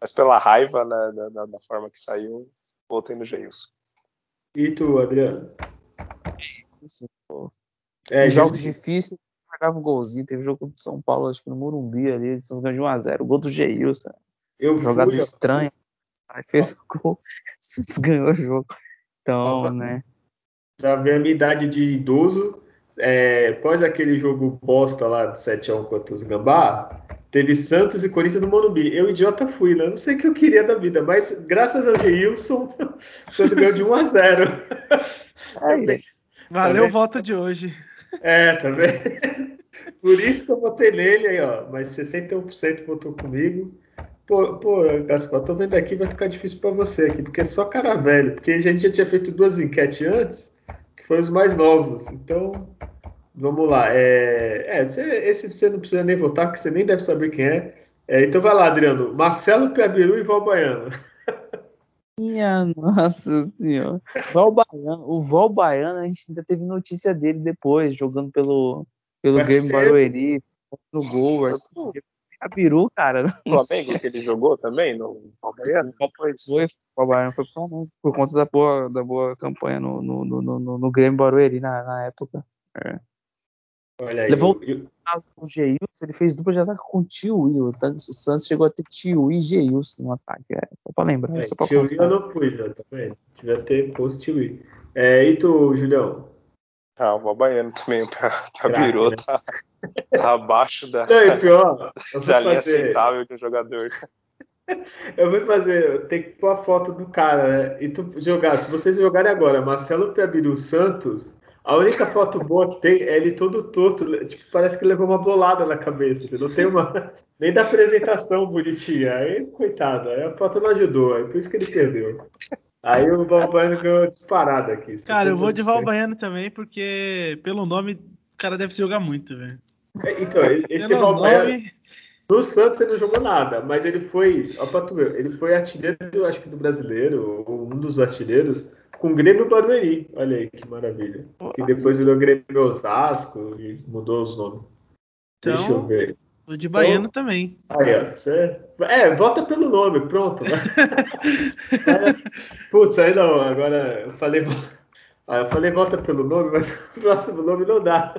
mas pela raiva né, da, da, forma que saiu, votei no Geilson. E tu, Adriano? Pô. É, jogos difíceis, pagava um golzinho. Teve jogo do São Paulo, acho que no Morumbi ali, eles ganhou 1x0. O gol do Geilson. Eu Jogada fui, estranha. Aí fez o gol, *laughs* Santos ganhou o jogo. Então, né? Pra ver a minha idade de idoso, é, após aquele jogo bosta lá de 7x1 contra os Gambá, teve Santos e Corinthians no Morumbi. Eu, idiota, fui, né? Não sei o que eu queria da vida, mas graças a Geilson, o *laughs* Santos ganhou de 1 a 0 *laughs* Valeu o voto de hoje. É, vendo? Por isso que eu votei nele aí, ó. Mas 61% votou comigo. Pô, pô, Gaspar, tô vendo aqui, vai ficar difícil para você aqui, porque é só cara velho. Porque a gente já tinha feito duas enquetes antes, que foram os mais novos. Então, vamos lá. É, é esse você não precisa nem votar, porque você nem deve saber quem é. é então vai lá, Adriano. Marcelo Piabiru e Val Baiano. *laughs* Minha nossa senhora. Val Baiano, o Val Baiano, a gente ainda teve notícia dele depois, jogando pelo, pelo Grêmio Barueri, no gol. A Biru, cara. Flamengo que ele jogou também no Baiano? Foi, foi, o Baiano foi Flamengo, por conta da boa, da boa campanha no, no, no, no, no Grêmio Barueri na, na época. É. Olha aí, Levou eu... o Geilson, ele fez dupla de ataque com o Tio Will. O Santos chegou a ter Tio e Geilson no ataque. É, só pra lembrar. É, só pra tio Will eu não fui já, tá vendo? Devia ter posto Tio Will. É, e tu, Julião? Ah, o Baiano também, pra, pra Birô, né? tá, tá abaixo da, não, e pior, da linha fazer... aceitável de um jogador. *laughs* Eu vou fazer, tem que pôr a foto do cara, né? E tu jogar, se vocês jogarem agora, Marcelo Piabiru Santos, a única foto boa que tem é ele todo torto, tipo, parece que levou uma bolada na cabeça. Você não tem uma. *laughs* Nem da apresentação bonitinha. Aí, coitado, aí a foto não ajudou, é por isso que ele perdeu. Aí o Valbaiano ganhou disparado aqui. Cara, eu vou de Valbaiano também, porque pelo nome o cara deve se jogar muito, velho. É, então, esse Valbaiano. Nome... No Santos ele não jogou nada, mas ele foi. Ó, pra tu ver, ele foi artilheiro, acho que do brasileiro, ou um dos artilheiros, com o Grêmio Barueri. Olha aí que maravilha. Que depois virou Grêmio Osasco e mudou os nomes. Então, Deixa eu ver. O de baiano então, também. Aí, ó, você... É, vota pelo nome, pronto. *laughs* Putz, aí não, agora eu falei. Ah, eu falei volta pelo nome, mas *laughs* o próximo nome não dá.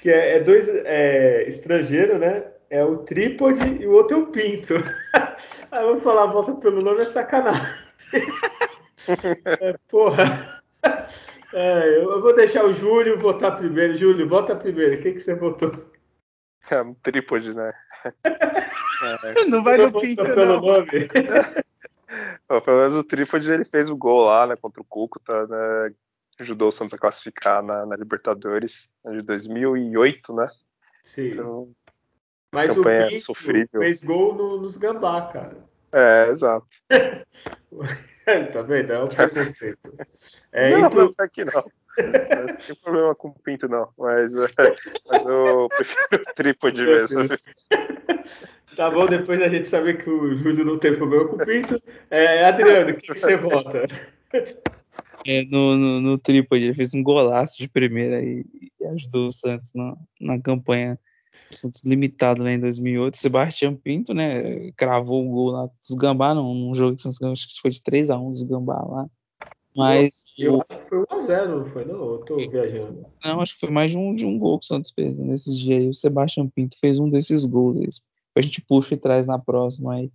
Que é, é dois é, estrangeiros, né? É o trípode e o outro é o pinto. *laughs* Aí eu vou falar volta pelo nome é sacanagem. É, porra. É, eu vou deixar o Júlio votar primeiro. Júlio, vota primeiro. O que, que você votou? É um trípode, né? É. Não vai no pinto, pelo não. Nome. *laughs* pelo menos o trípode ele fez o gol lá, né, contra o Cúcuta, né? Ajudou o Santos a classificar na, na Libertadores de 2008, né? Sim. Então, Mas campanha o Pinto sofrível. fez gol no, nos Gambá, cara. É, exato. *laughs* tá vendo? É um *laughs* preconceito. É, não, tu... não, aqui *laughs* não. Não tem problema com o pinto, não. Mas, é, mas eu prefiro o trípode mesmo. Tá bom, depois a gente saber que o Júlio não tem problema com o pinto. É, Adriano, o que, que, você vota? É, no, no, no trípode, ele fez um golaço de primeira e, e ajudou o Santos na, na campanha Santos limitado né, em 2008. Sebastião Pinto, né, cravou o gol lá dos Gambá, num, jogo que Santos acho que foi de 3x1 dos Gambá lá. Mas. Eu, eu acho que foi 1x0, não foi? Não, eu tô viajando. Não, acho que foi mais de um, de um gol que o Santos fez. Nesse dia aí, o Sebastião Pinto fez um desses gols. A gente puxa e traz na próxima aí.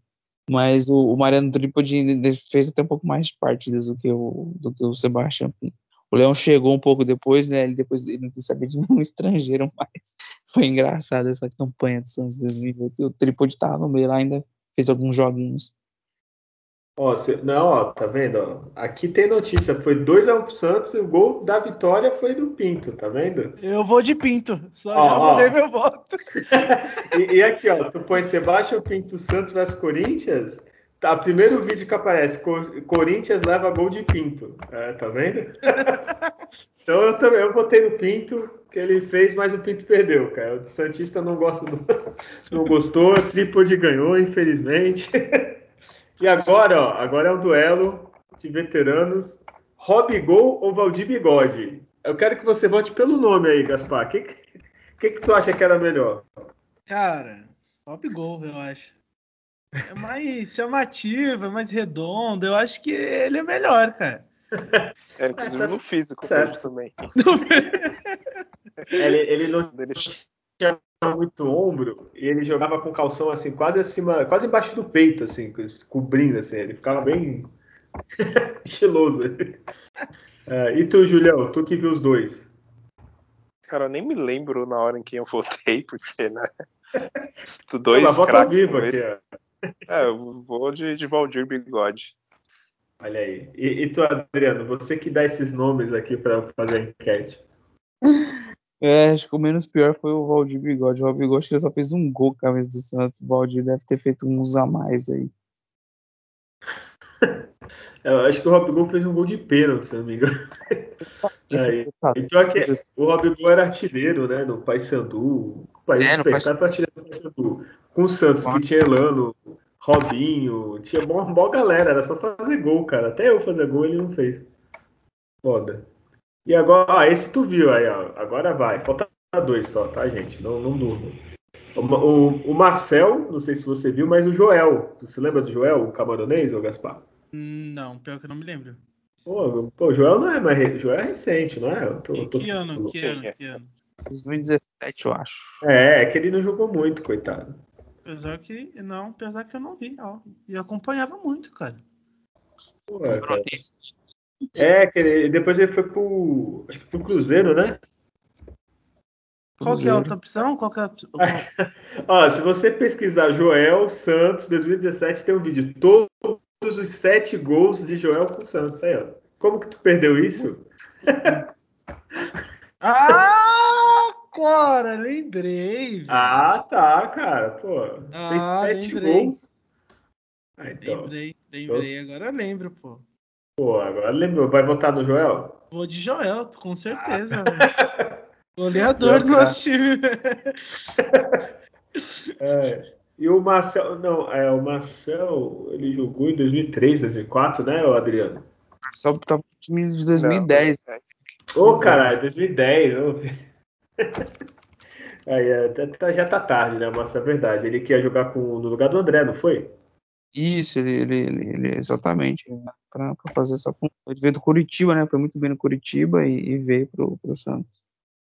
Mas o, o Mariano Tripodi fez até um pouco mais de parte do que o, do que o Sebastião Pinto. O Leão chegou um pouco depois, né? Ele depois ele não quis saber de *laughs* nenhum estrangeiro mais. Foi engraçado essa campanha do Santos 2008. O Tripodi tava no meio lá, ainda fez alguns joguinhos. Ó, cê, não, ó, tá vendo? Aqui tem notícia. Foi 2x1 pro Santos e o gol da vitória foi do Pinto, tá vendo? Eu vou de Pinto, só ó, já ó. mudei meu voto. *laughs* e, e, aqui, ó, tu põe Sebastião Pinto Santos versus Corinthians, Tá, primeiro vídeo que aparece, Corinthians leva gol de Pinto. É, tá vendo? *laughs* então eu também eu votei no Pinto, que ele fez, mas o Pinto perdeu, cara. O Santista não gosta do, *laughs* não gostou, Tripod ganhou, infelizmente. *laughs* e agora, ó, agora é um duelo de veteranos. Rob Gol ou Valdir Bigode? Eu quero que você vote pelo nome aí, Gaspar. O que, que, que tu acha que era melhor? Cara, Rob Gol, eu acho. É mais chamativo, é mais redondo. Eu acho que ele é melhor, cara. É, inclusive no físico certo. também. *laughs* ele, ele não tinha muito ombro e ele jogava com calção assim, quase acima, quase embaixo do peito, assim, cobrindo, assim. Ele ficava bem *laughs* estiloso. É, e tu, Julião, tu que viu os dois? Cara, eu nem me lembro na hora em que eu votei, *laughs* porque, né? Dois craques. Aqui, ó. É, eu vou de, de Valdir Bigode. Olha aí. E, e tu, Adriano, você que dá esses nomes aqui para fazer a enquete. *laughs* É, acho que o menos pior foi o Valdir Bigode. O Valdir Bigode ele só fez um gol com a camisa do Santos. O Valdir deve ter feito uns a mais aí. *laughs* Eu acho que o Rob Gol fez um gol de pênalti, se não me engano. *laughs* Aí. Então aqui, o Rob Gol era artilheiro, né? No Paysandu. O país é, do artilheiro do Paysandu com o Santos, que tinha Elano, Robinho, tinha bom, boa galera, era só fazer gol, cara. Até eu fazer gol ele não fez. Foda. E agora, ah, esse tu viu aí, ó. Agora vai. Falta dois só, tá, gente? Não, não durma. O, o, o, Marcel, não sei se você viu, mas o Joel. Você lembra do Joel, o camaronês, ou Gaspar? Não, pior que eu não me lembro. Pô, pô Joel não é mais. Joel é recente, não é? Eu tô, que, tô... que ano? Que ano? Que ano? 2017, eu acho. É, é que ele não jogou muito, coitado. Apesar que. Não, apesar que eu não vi, ó. E acompanhava muito, cara. Pô, cara. É, que ele, depois ele foi pro. Acho que pro Cruzeiro, né? Qual que é a outra opção? Qual que é a... *laughs* Ó, se você pesquisar Joel Santos 2017, tem um vídeo. Todos os sete gols de Joel com o Santos aí, ó. Como que tu perdeu isso? ah! Cara, lembrei. Velho. Ah, tá, cara. Pô, ah, fez sete lembrei. gols. Ah, então. Lembrei, lembrei. Agora eu lembro, pô. Pô, agora lembrou. Vai votar no Joel? Vou de Joel, com certeza. Ah. *laughs* Goleador do nosso time. *laughs* é. E o Marcel, não, é, o Marcel, ele jogou em 2003, 2004, né, o Adriano? Só tava no time de 2010. Ô, oh, caralho, 2010. Oh. *laughs* Aí, é, já tá tarde, né? Mas é verdade. Ele quer jogar com, no lugar do André, não foi? Isso, ele, ele, ele, ele exatamente. Para fazer essa Ele veio do Curitiba, né? Foi muito bem no Curitiba e, e veio pro, pro Santos.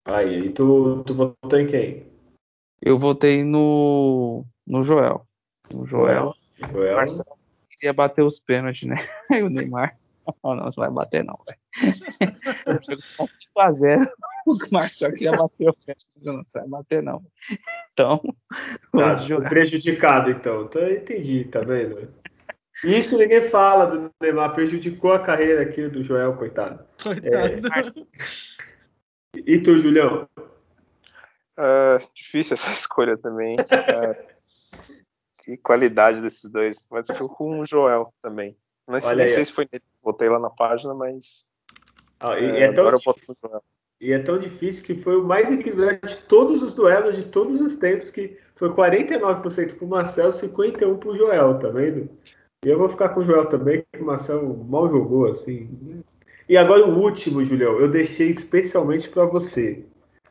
Aí, e tu, tu votou em quem? Eu votei no, no Joel. No Joel. Joel. Marcelo queria bater os pênaltis, né? Aí *laughs* o Neymar. *laughs* Não, não, não vai bater, não, velho. 5x0. *laughs* o Marcelo que já bateu, não vai bater não. Então, tá, prejudicado então. Então eu entendi, tá vendo? Isso ninguém fala do Neymar, prejudicou a carreira aqui do Joel, coitado. Coitado. É... E tu, Julião? Uh, difícil essa *laughs* escolha também. Uh, que qualidade desses dois. Mas eu fico com o Joel também. Não sei, nem sei se foi nele. Botei lá na página, mas. Ah, e, é, é agora eu boto no Joel. E é tão difícil que foi o mais equilibrado de todos os duelos de todos os tempos, que foi 49% pro Marcel, 51% pro Joel, tá vendo? E eu vou ficar com o Joel também, que o Marcel mal jogou, assim. E agora o último, Julião, eu deixei especialmente para você,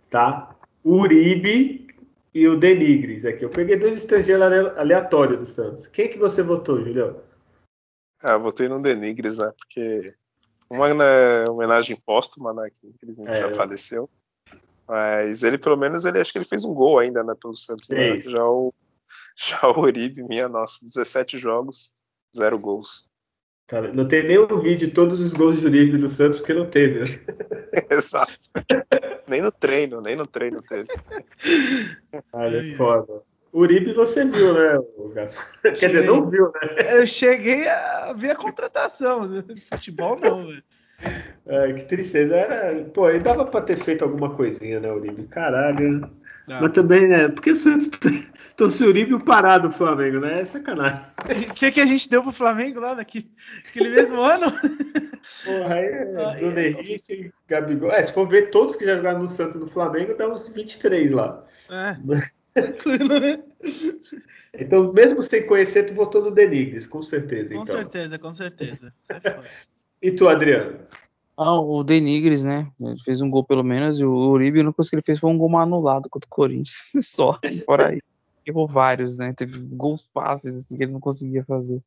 tá? O Uribe e o Denigres aqui. Eu peguei dois estrangeiros aleatórios do Santos. Quem que você votou, Julião? Ah, votei no Denigres, né? Porque uma né, homenagem póstuma, né? Que infelizmente é, já faleceu. Mas ele, pelo menos, ele acho que ele fez um gol ainda, né? Pelo Santos. Né? Já, o, já o Uribe, minha nossa, 17 jogos, zero gols. Tá, não tem nenhum vídeo de todos os gols de Uribe do Santos, porque não teve. *laughs* Exato. nem no treino, nem no treino teve. Olha, é foda. Uribe você viu, né, *laughs* Quer cheguei, dizer, não viu, né? Eu cheguei a ver a contratação. Futebol não, velho. É, que tristeza. Era, pô, ele dava pra ter feito alguma coisinha, né, Uribe? Caralho. Ah. Mas também, né? Porque o Santos *laughs* torceu o Uribe parado do Flamengo, né? É sacanagem. O que, que a gente deu pro Flamengo lá naquele, naquele mesmo ano? Porra, aí *laughs* é Bruno Henrique, Gabigol. É, se for ver todos que já jogaram no Santos no Flamengo, dá uns 23 lá. É. Tranquilo, né? Então, mesmo sem conhecer, tu votou no Denigres, com certeza. Com então. certeza, com certeza. e tu, Adriano? Ah, o Denigres, né? Ele fez um gol pelo menos, e o Uribe, a única coisa que ele fez foi um gol anulado contra o Corinthians. *laughs* Só, fora aí. Errou vários, né? Teve gols fáceis assim, que ele não conseguia fazer.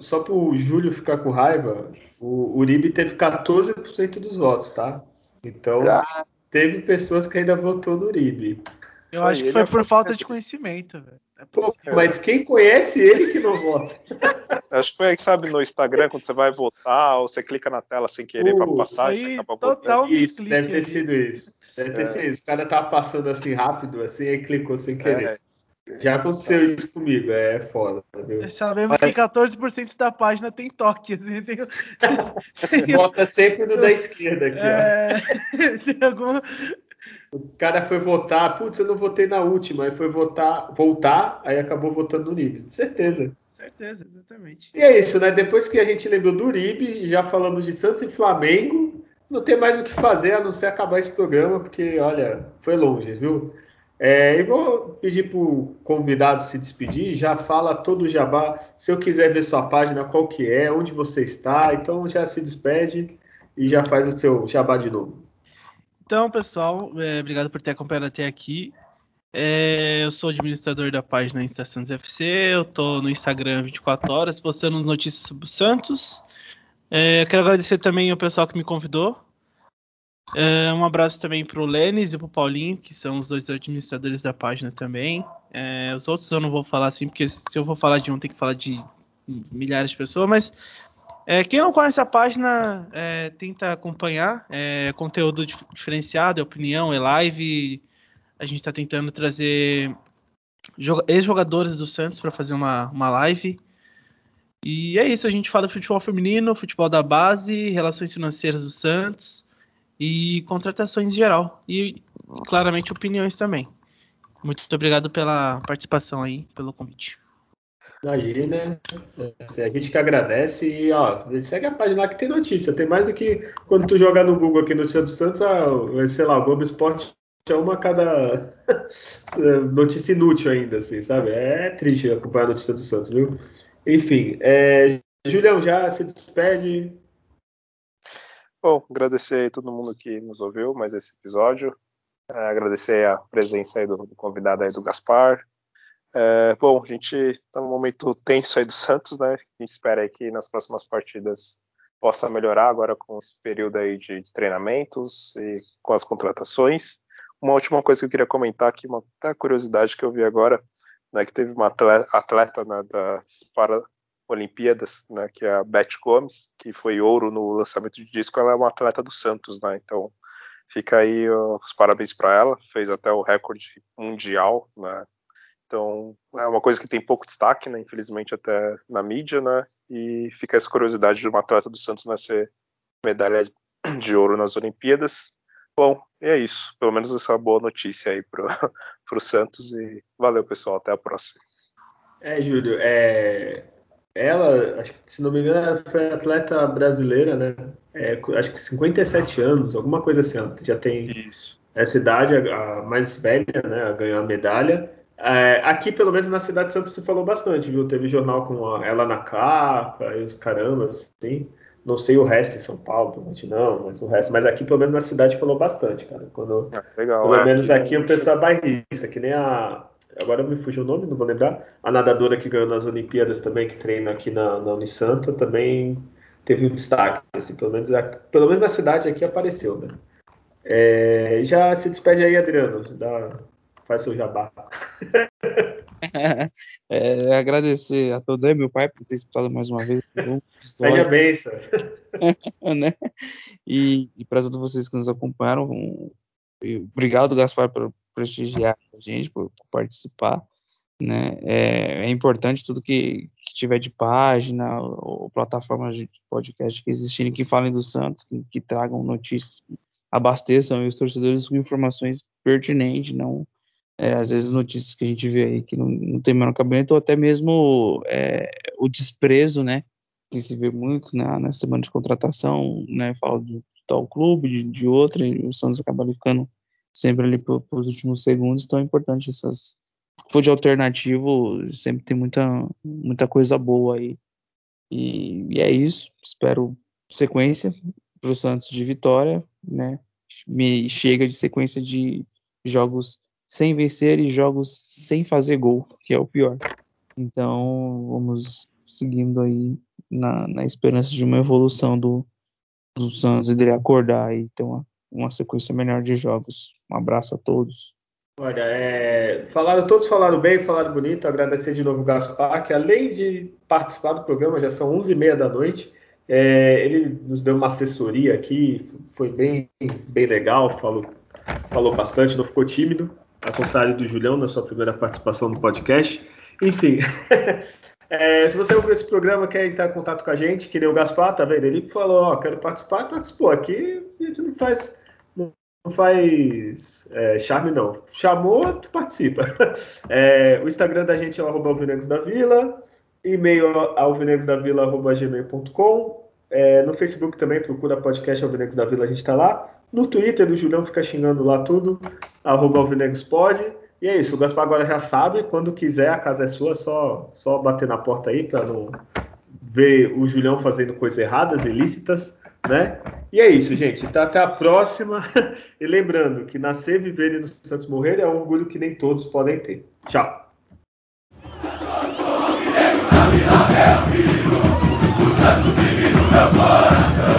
Só para o Júlio ficar com raiva, o Uribe teve 14% dos votos, tá? Então, ah. teve pessoas que ainda votou no Uribe. Eu acho que foi por falta de conhecimento, velho. É Pô, mas quem conhece ele que não vota? *laughs* Acho que foi, sabe, no Instagram, quando você vai votar, ou você clica na tela sem querer para passar, e você acaba votando. Isso, deve ter sido isso. Deve ter é. sido isso. O cara tava passando assim rápido, assim, e clicou sem querer. É. Já aconteceu isso comigo, é foda. Viu? Sabemos Mas... que 14% da página tem toque. Assim, tem... Vota *laughs* sempre no *laughs* da esquerda aqui. É... tem alguma... O cara foi votar, putz, eu não votei na última, aí foi votar, voltar, aí acabou votando no Uribe. Certeza. Certeza, exatamente. E é isso, né? Depois que a gente lembrou do Uribe, já falamos de Santos e Flamengo, não tem mais o que fazer a não ser acabar esse programa, porque, olha, foi longe, viu? É, e vou pedir para o convidado se despedir, já fala todo o jabá. Se eu quiser ver sua página, qual que é, onde você está, então já se despede e já faz o seu jabá de novo. Então, pessoal, é, obrigado por ter acompanhado até aqui. É, eu sou administrador da página Santos FC. Eu estou no Instagram 24 horas postando notícias sobre o Santos. É, quero agradecer também ao pessoal que me convidou. É, um abraço também para o Lênis e para o Paulinho, que são os dois administradores da página também. É, os outros eu não vou falar assim, porque se eu for falar de um, tem que falar de milhares de pessoas. Mas é, quem não conhece a página, é, tenta acompanhar. É conteúdo diferenciado, é opinião, é live. A gente está tentando trazer ex-jogadores do Santos para fazer uma, uma live. E é isso, a gente fala futebol feminino, futebol da base, relações financeiras do Santos e contratações em geral. E claramente opiniões também. Muito obrigado pela participação aí, pelo convite. Imagina, é, a gente que agradece e ó, segue a página lá que tem notícia. Tem mais do que quando tu jogar no Google aqui no Santos Santos, ah, sei lá, o Globo Esporte é uma cada *laughs* notícia inútil ainda, assim, sabe? É triste acompanhar a notícia do Santos, viu? Enfim, é, Julião, já se despede. Bom, agradecer a todo mundo que nos ouviu mais esse episódio. É, agradecer a presença aí do, do convidado aí do Gaspar, é, bom, a gente está num momento tenso aí do Santos, né? A gente espera aí que nas próximas partidas possa melhorar agora com esse período aí de, de treinamentos e com as contratações. Uma última coisa que eu queria comentar aqui, uma curiosidade que eu vi agora, né, que teve uma atleta, atleta né, das Paralimpíadas, né, que é a Beth Gomes, que foi ouro no lançamento de disco, ela é uma atleta do Santos, né? Então fica aí os parabéns para ela, fez até o recorde mundial, né? Então, é uma coisa que tem pouco destaque, né, infelizmente até na mídia, né, e fica essa curiosidade de uma atleta do Santos né, ser medalha de ouro nas Olimpíadas. Bom, é isso. Pelo menos essa boa notícia aí pro, *laughs* pro Santos e valeu, pessoal. Até a próxima. É, Júlio, é... ela, se não me engano, foi atleta brasileira, né? É, acho que 57 anos, alguma coisa assim. Ela já tem isso. essa idade, a mais velha, né, a ganhar a medalha. É, aqui, pelo menos na cidade de Santos, se falou bastante, viu? Teve jornal com a, ela na capa e os carambas, assim. Não sei o resto em São Paulo, provavelmente não, mas o resto. Mas aqui, pelo menos na cidade, falou bastante, cara. Quando, ah, legal, pelo é, menos aqui, o pessoal é bairrista, que nem a. Agora me fugiu o nome, não vou lembrar. A nadadora que ganhou nas Olimpíadas também, que treina aqui na, na Unisanta, também teve um destaque. Assim, pelo, menos, pelo menos na cidade aqui apareceu, né? É, já se despede aí, Adriano. Dá, faz seu jabá. *laughs* é, agradecer a todos aí, meu pai, por ter escutado mais uma vez. Seja benção. *laughs* né? E, e para todos vocês que nos acompanharam, um, obrigado, Gaspar, por prestigiar a gente, por, por participar. Né? É, é, importante tudo que, que, tiver de página ou plataformas de podcast que existirem que falem do Santos, que, que tragam notícias, que abasteçam os torcedores com informações pertinente, não é, às vezes notícias que a gente vê aí que não, não tem menor cabimento, ou até mesmo é, o desprezo, né, que se vê muito na, na semana de contratação, né, fala de tal clube, de, de outro, e o Santos acaba ficando sempre ali para os últimos segundos, então é importante essas, for de alternativo, sempre tem muita, muita coisa boa aí, e, e é isso, espero sequência para o Santos de vitória, né, me chega de sequência de jogos sem vencer e jogos sem fazer gol, que é o pior. Então, vamos seguindo aí na, na esperança de uma evolução do, do Santos e dele acordar e ter uma, uma sequência melhor de jogos. Um abraço a todos. Olha, é, falaram, todos falaram bem, falaram bonito. Agradecer de novo o Gaspar, que além de participar do programa, já são 11h30 da noite. É, ele nos deu uma assessoria aqui, foi bem, bem legal, falou, falou bastante, não ficou tímido ao contrário do Julião na sua primeira participação no podcast. Enfim, *laughs* é, se você ouviu esse programa quer entrar em contato com a gente, que nem o Gaspar, tá vendo? Ele falou, ó, quero participar, participou. Aqui a gente não faz, não faz é, charme, não. Chamou, tu participa. *laughs* É, o Instagram da gente é o da vila, e-mail alvinegosdavila.gmail.com é, no Facebook também, procura podcast Alvinegos da Vila, a gente tá lá. No Twitter, o Julião fica xingando lá tudo, arroba alvinegospod. E é isso, o Gaspar agora já sabe, quando quiser, a casa é sua, só, só bater na porta aí para não ver o Julião fazendo coisas erradas, ilícitas, né? E é isso, gente. Então, até a próxima. *laughs* e lembrando que nascer, viver e no Santos morrer é um orgulho que nem todos podem ter. Tchau. Santos,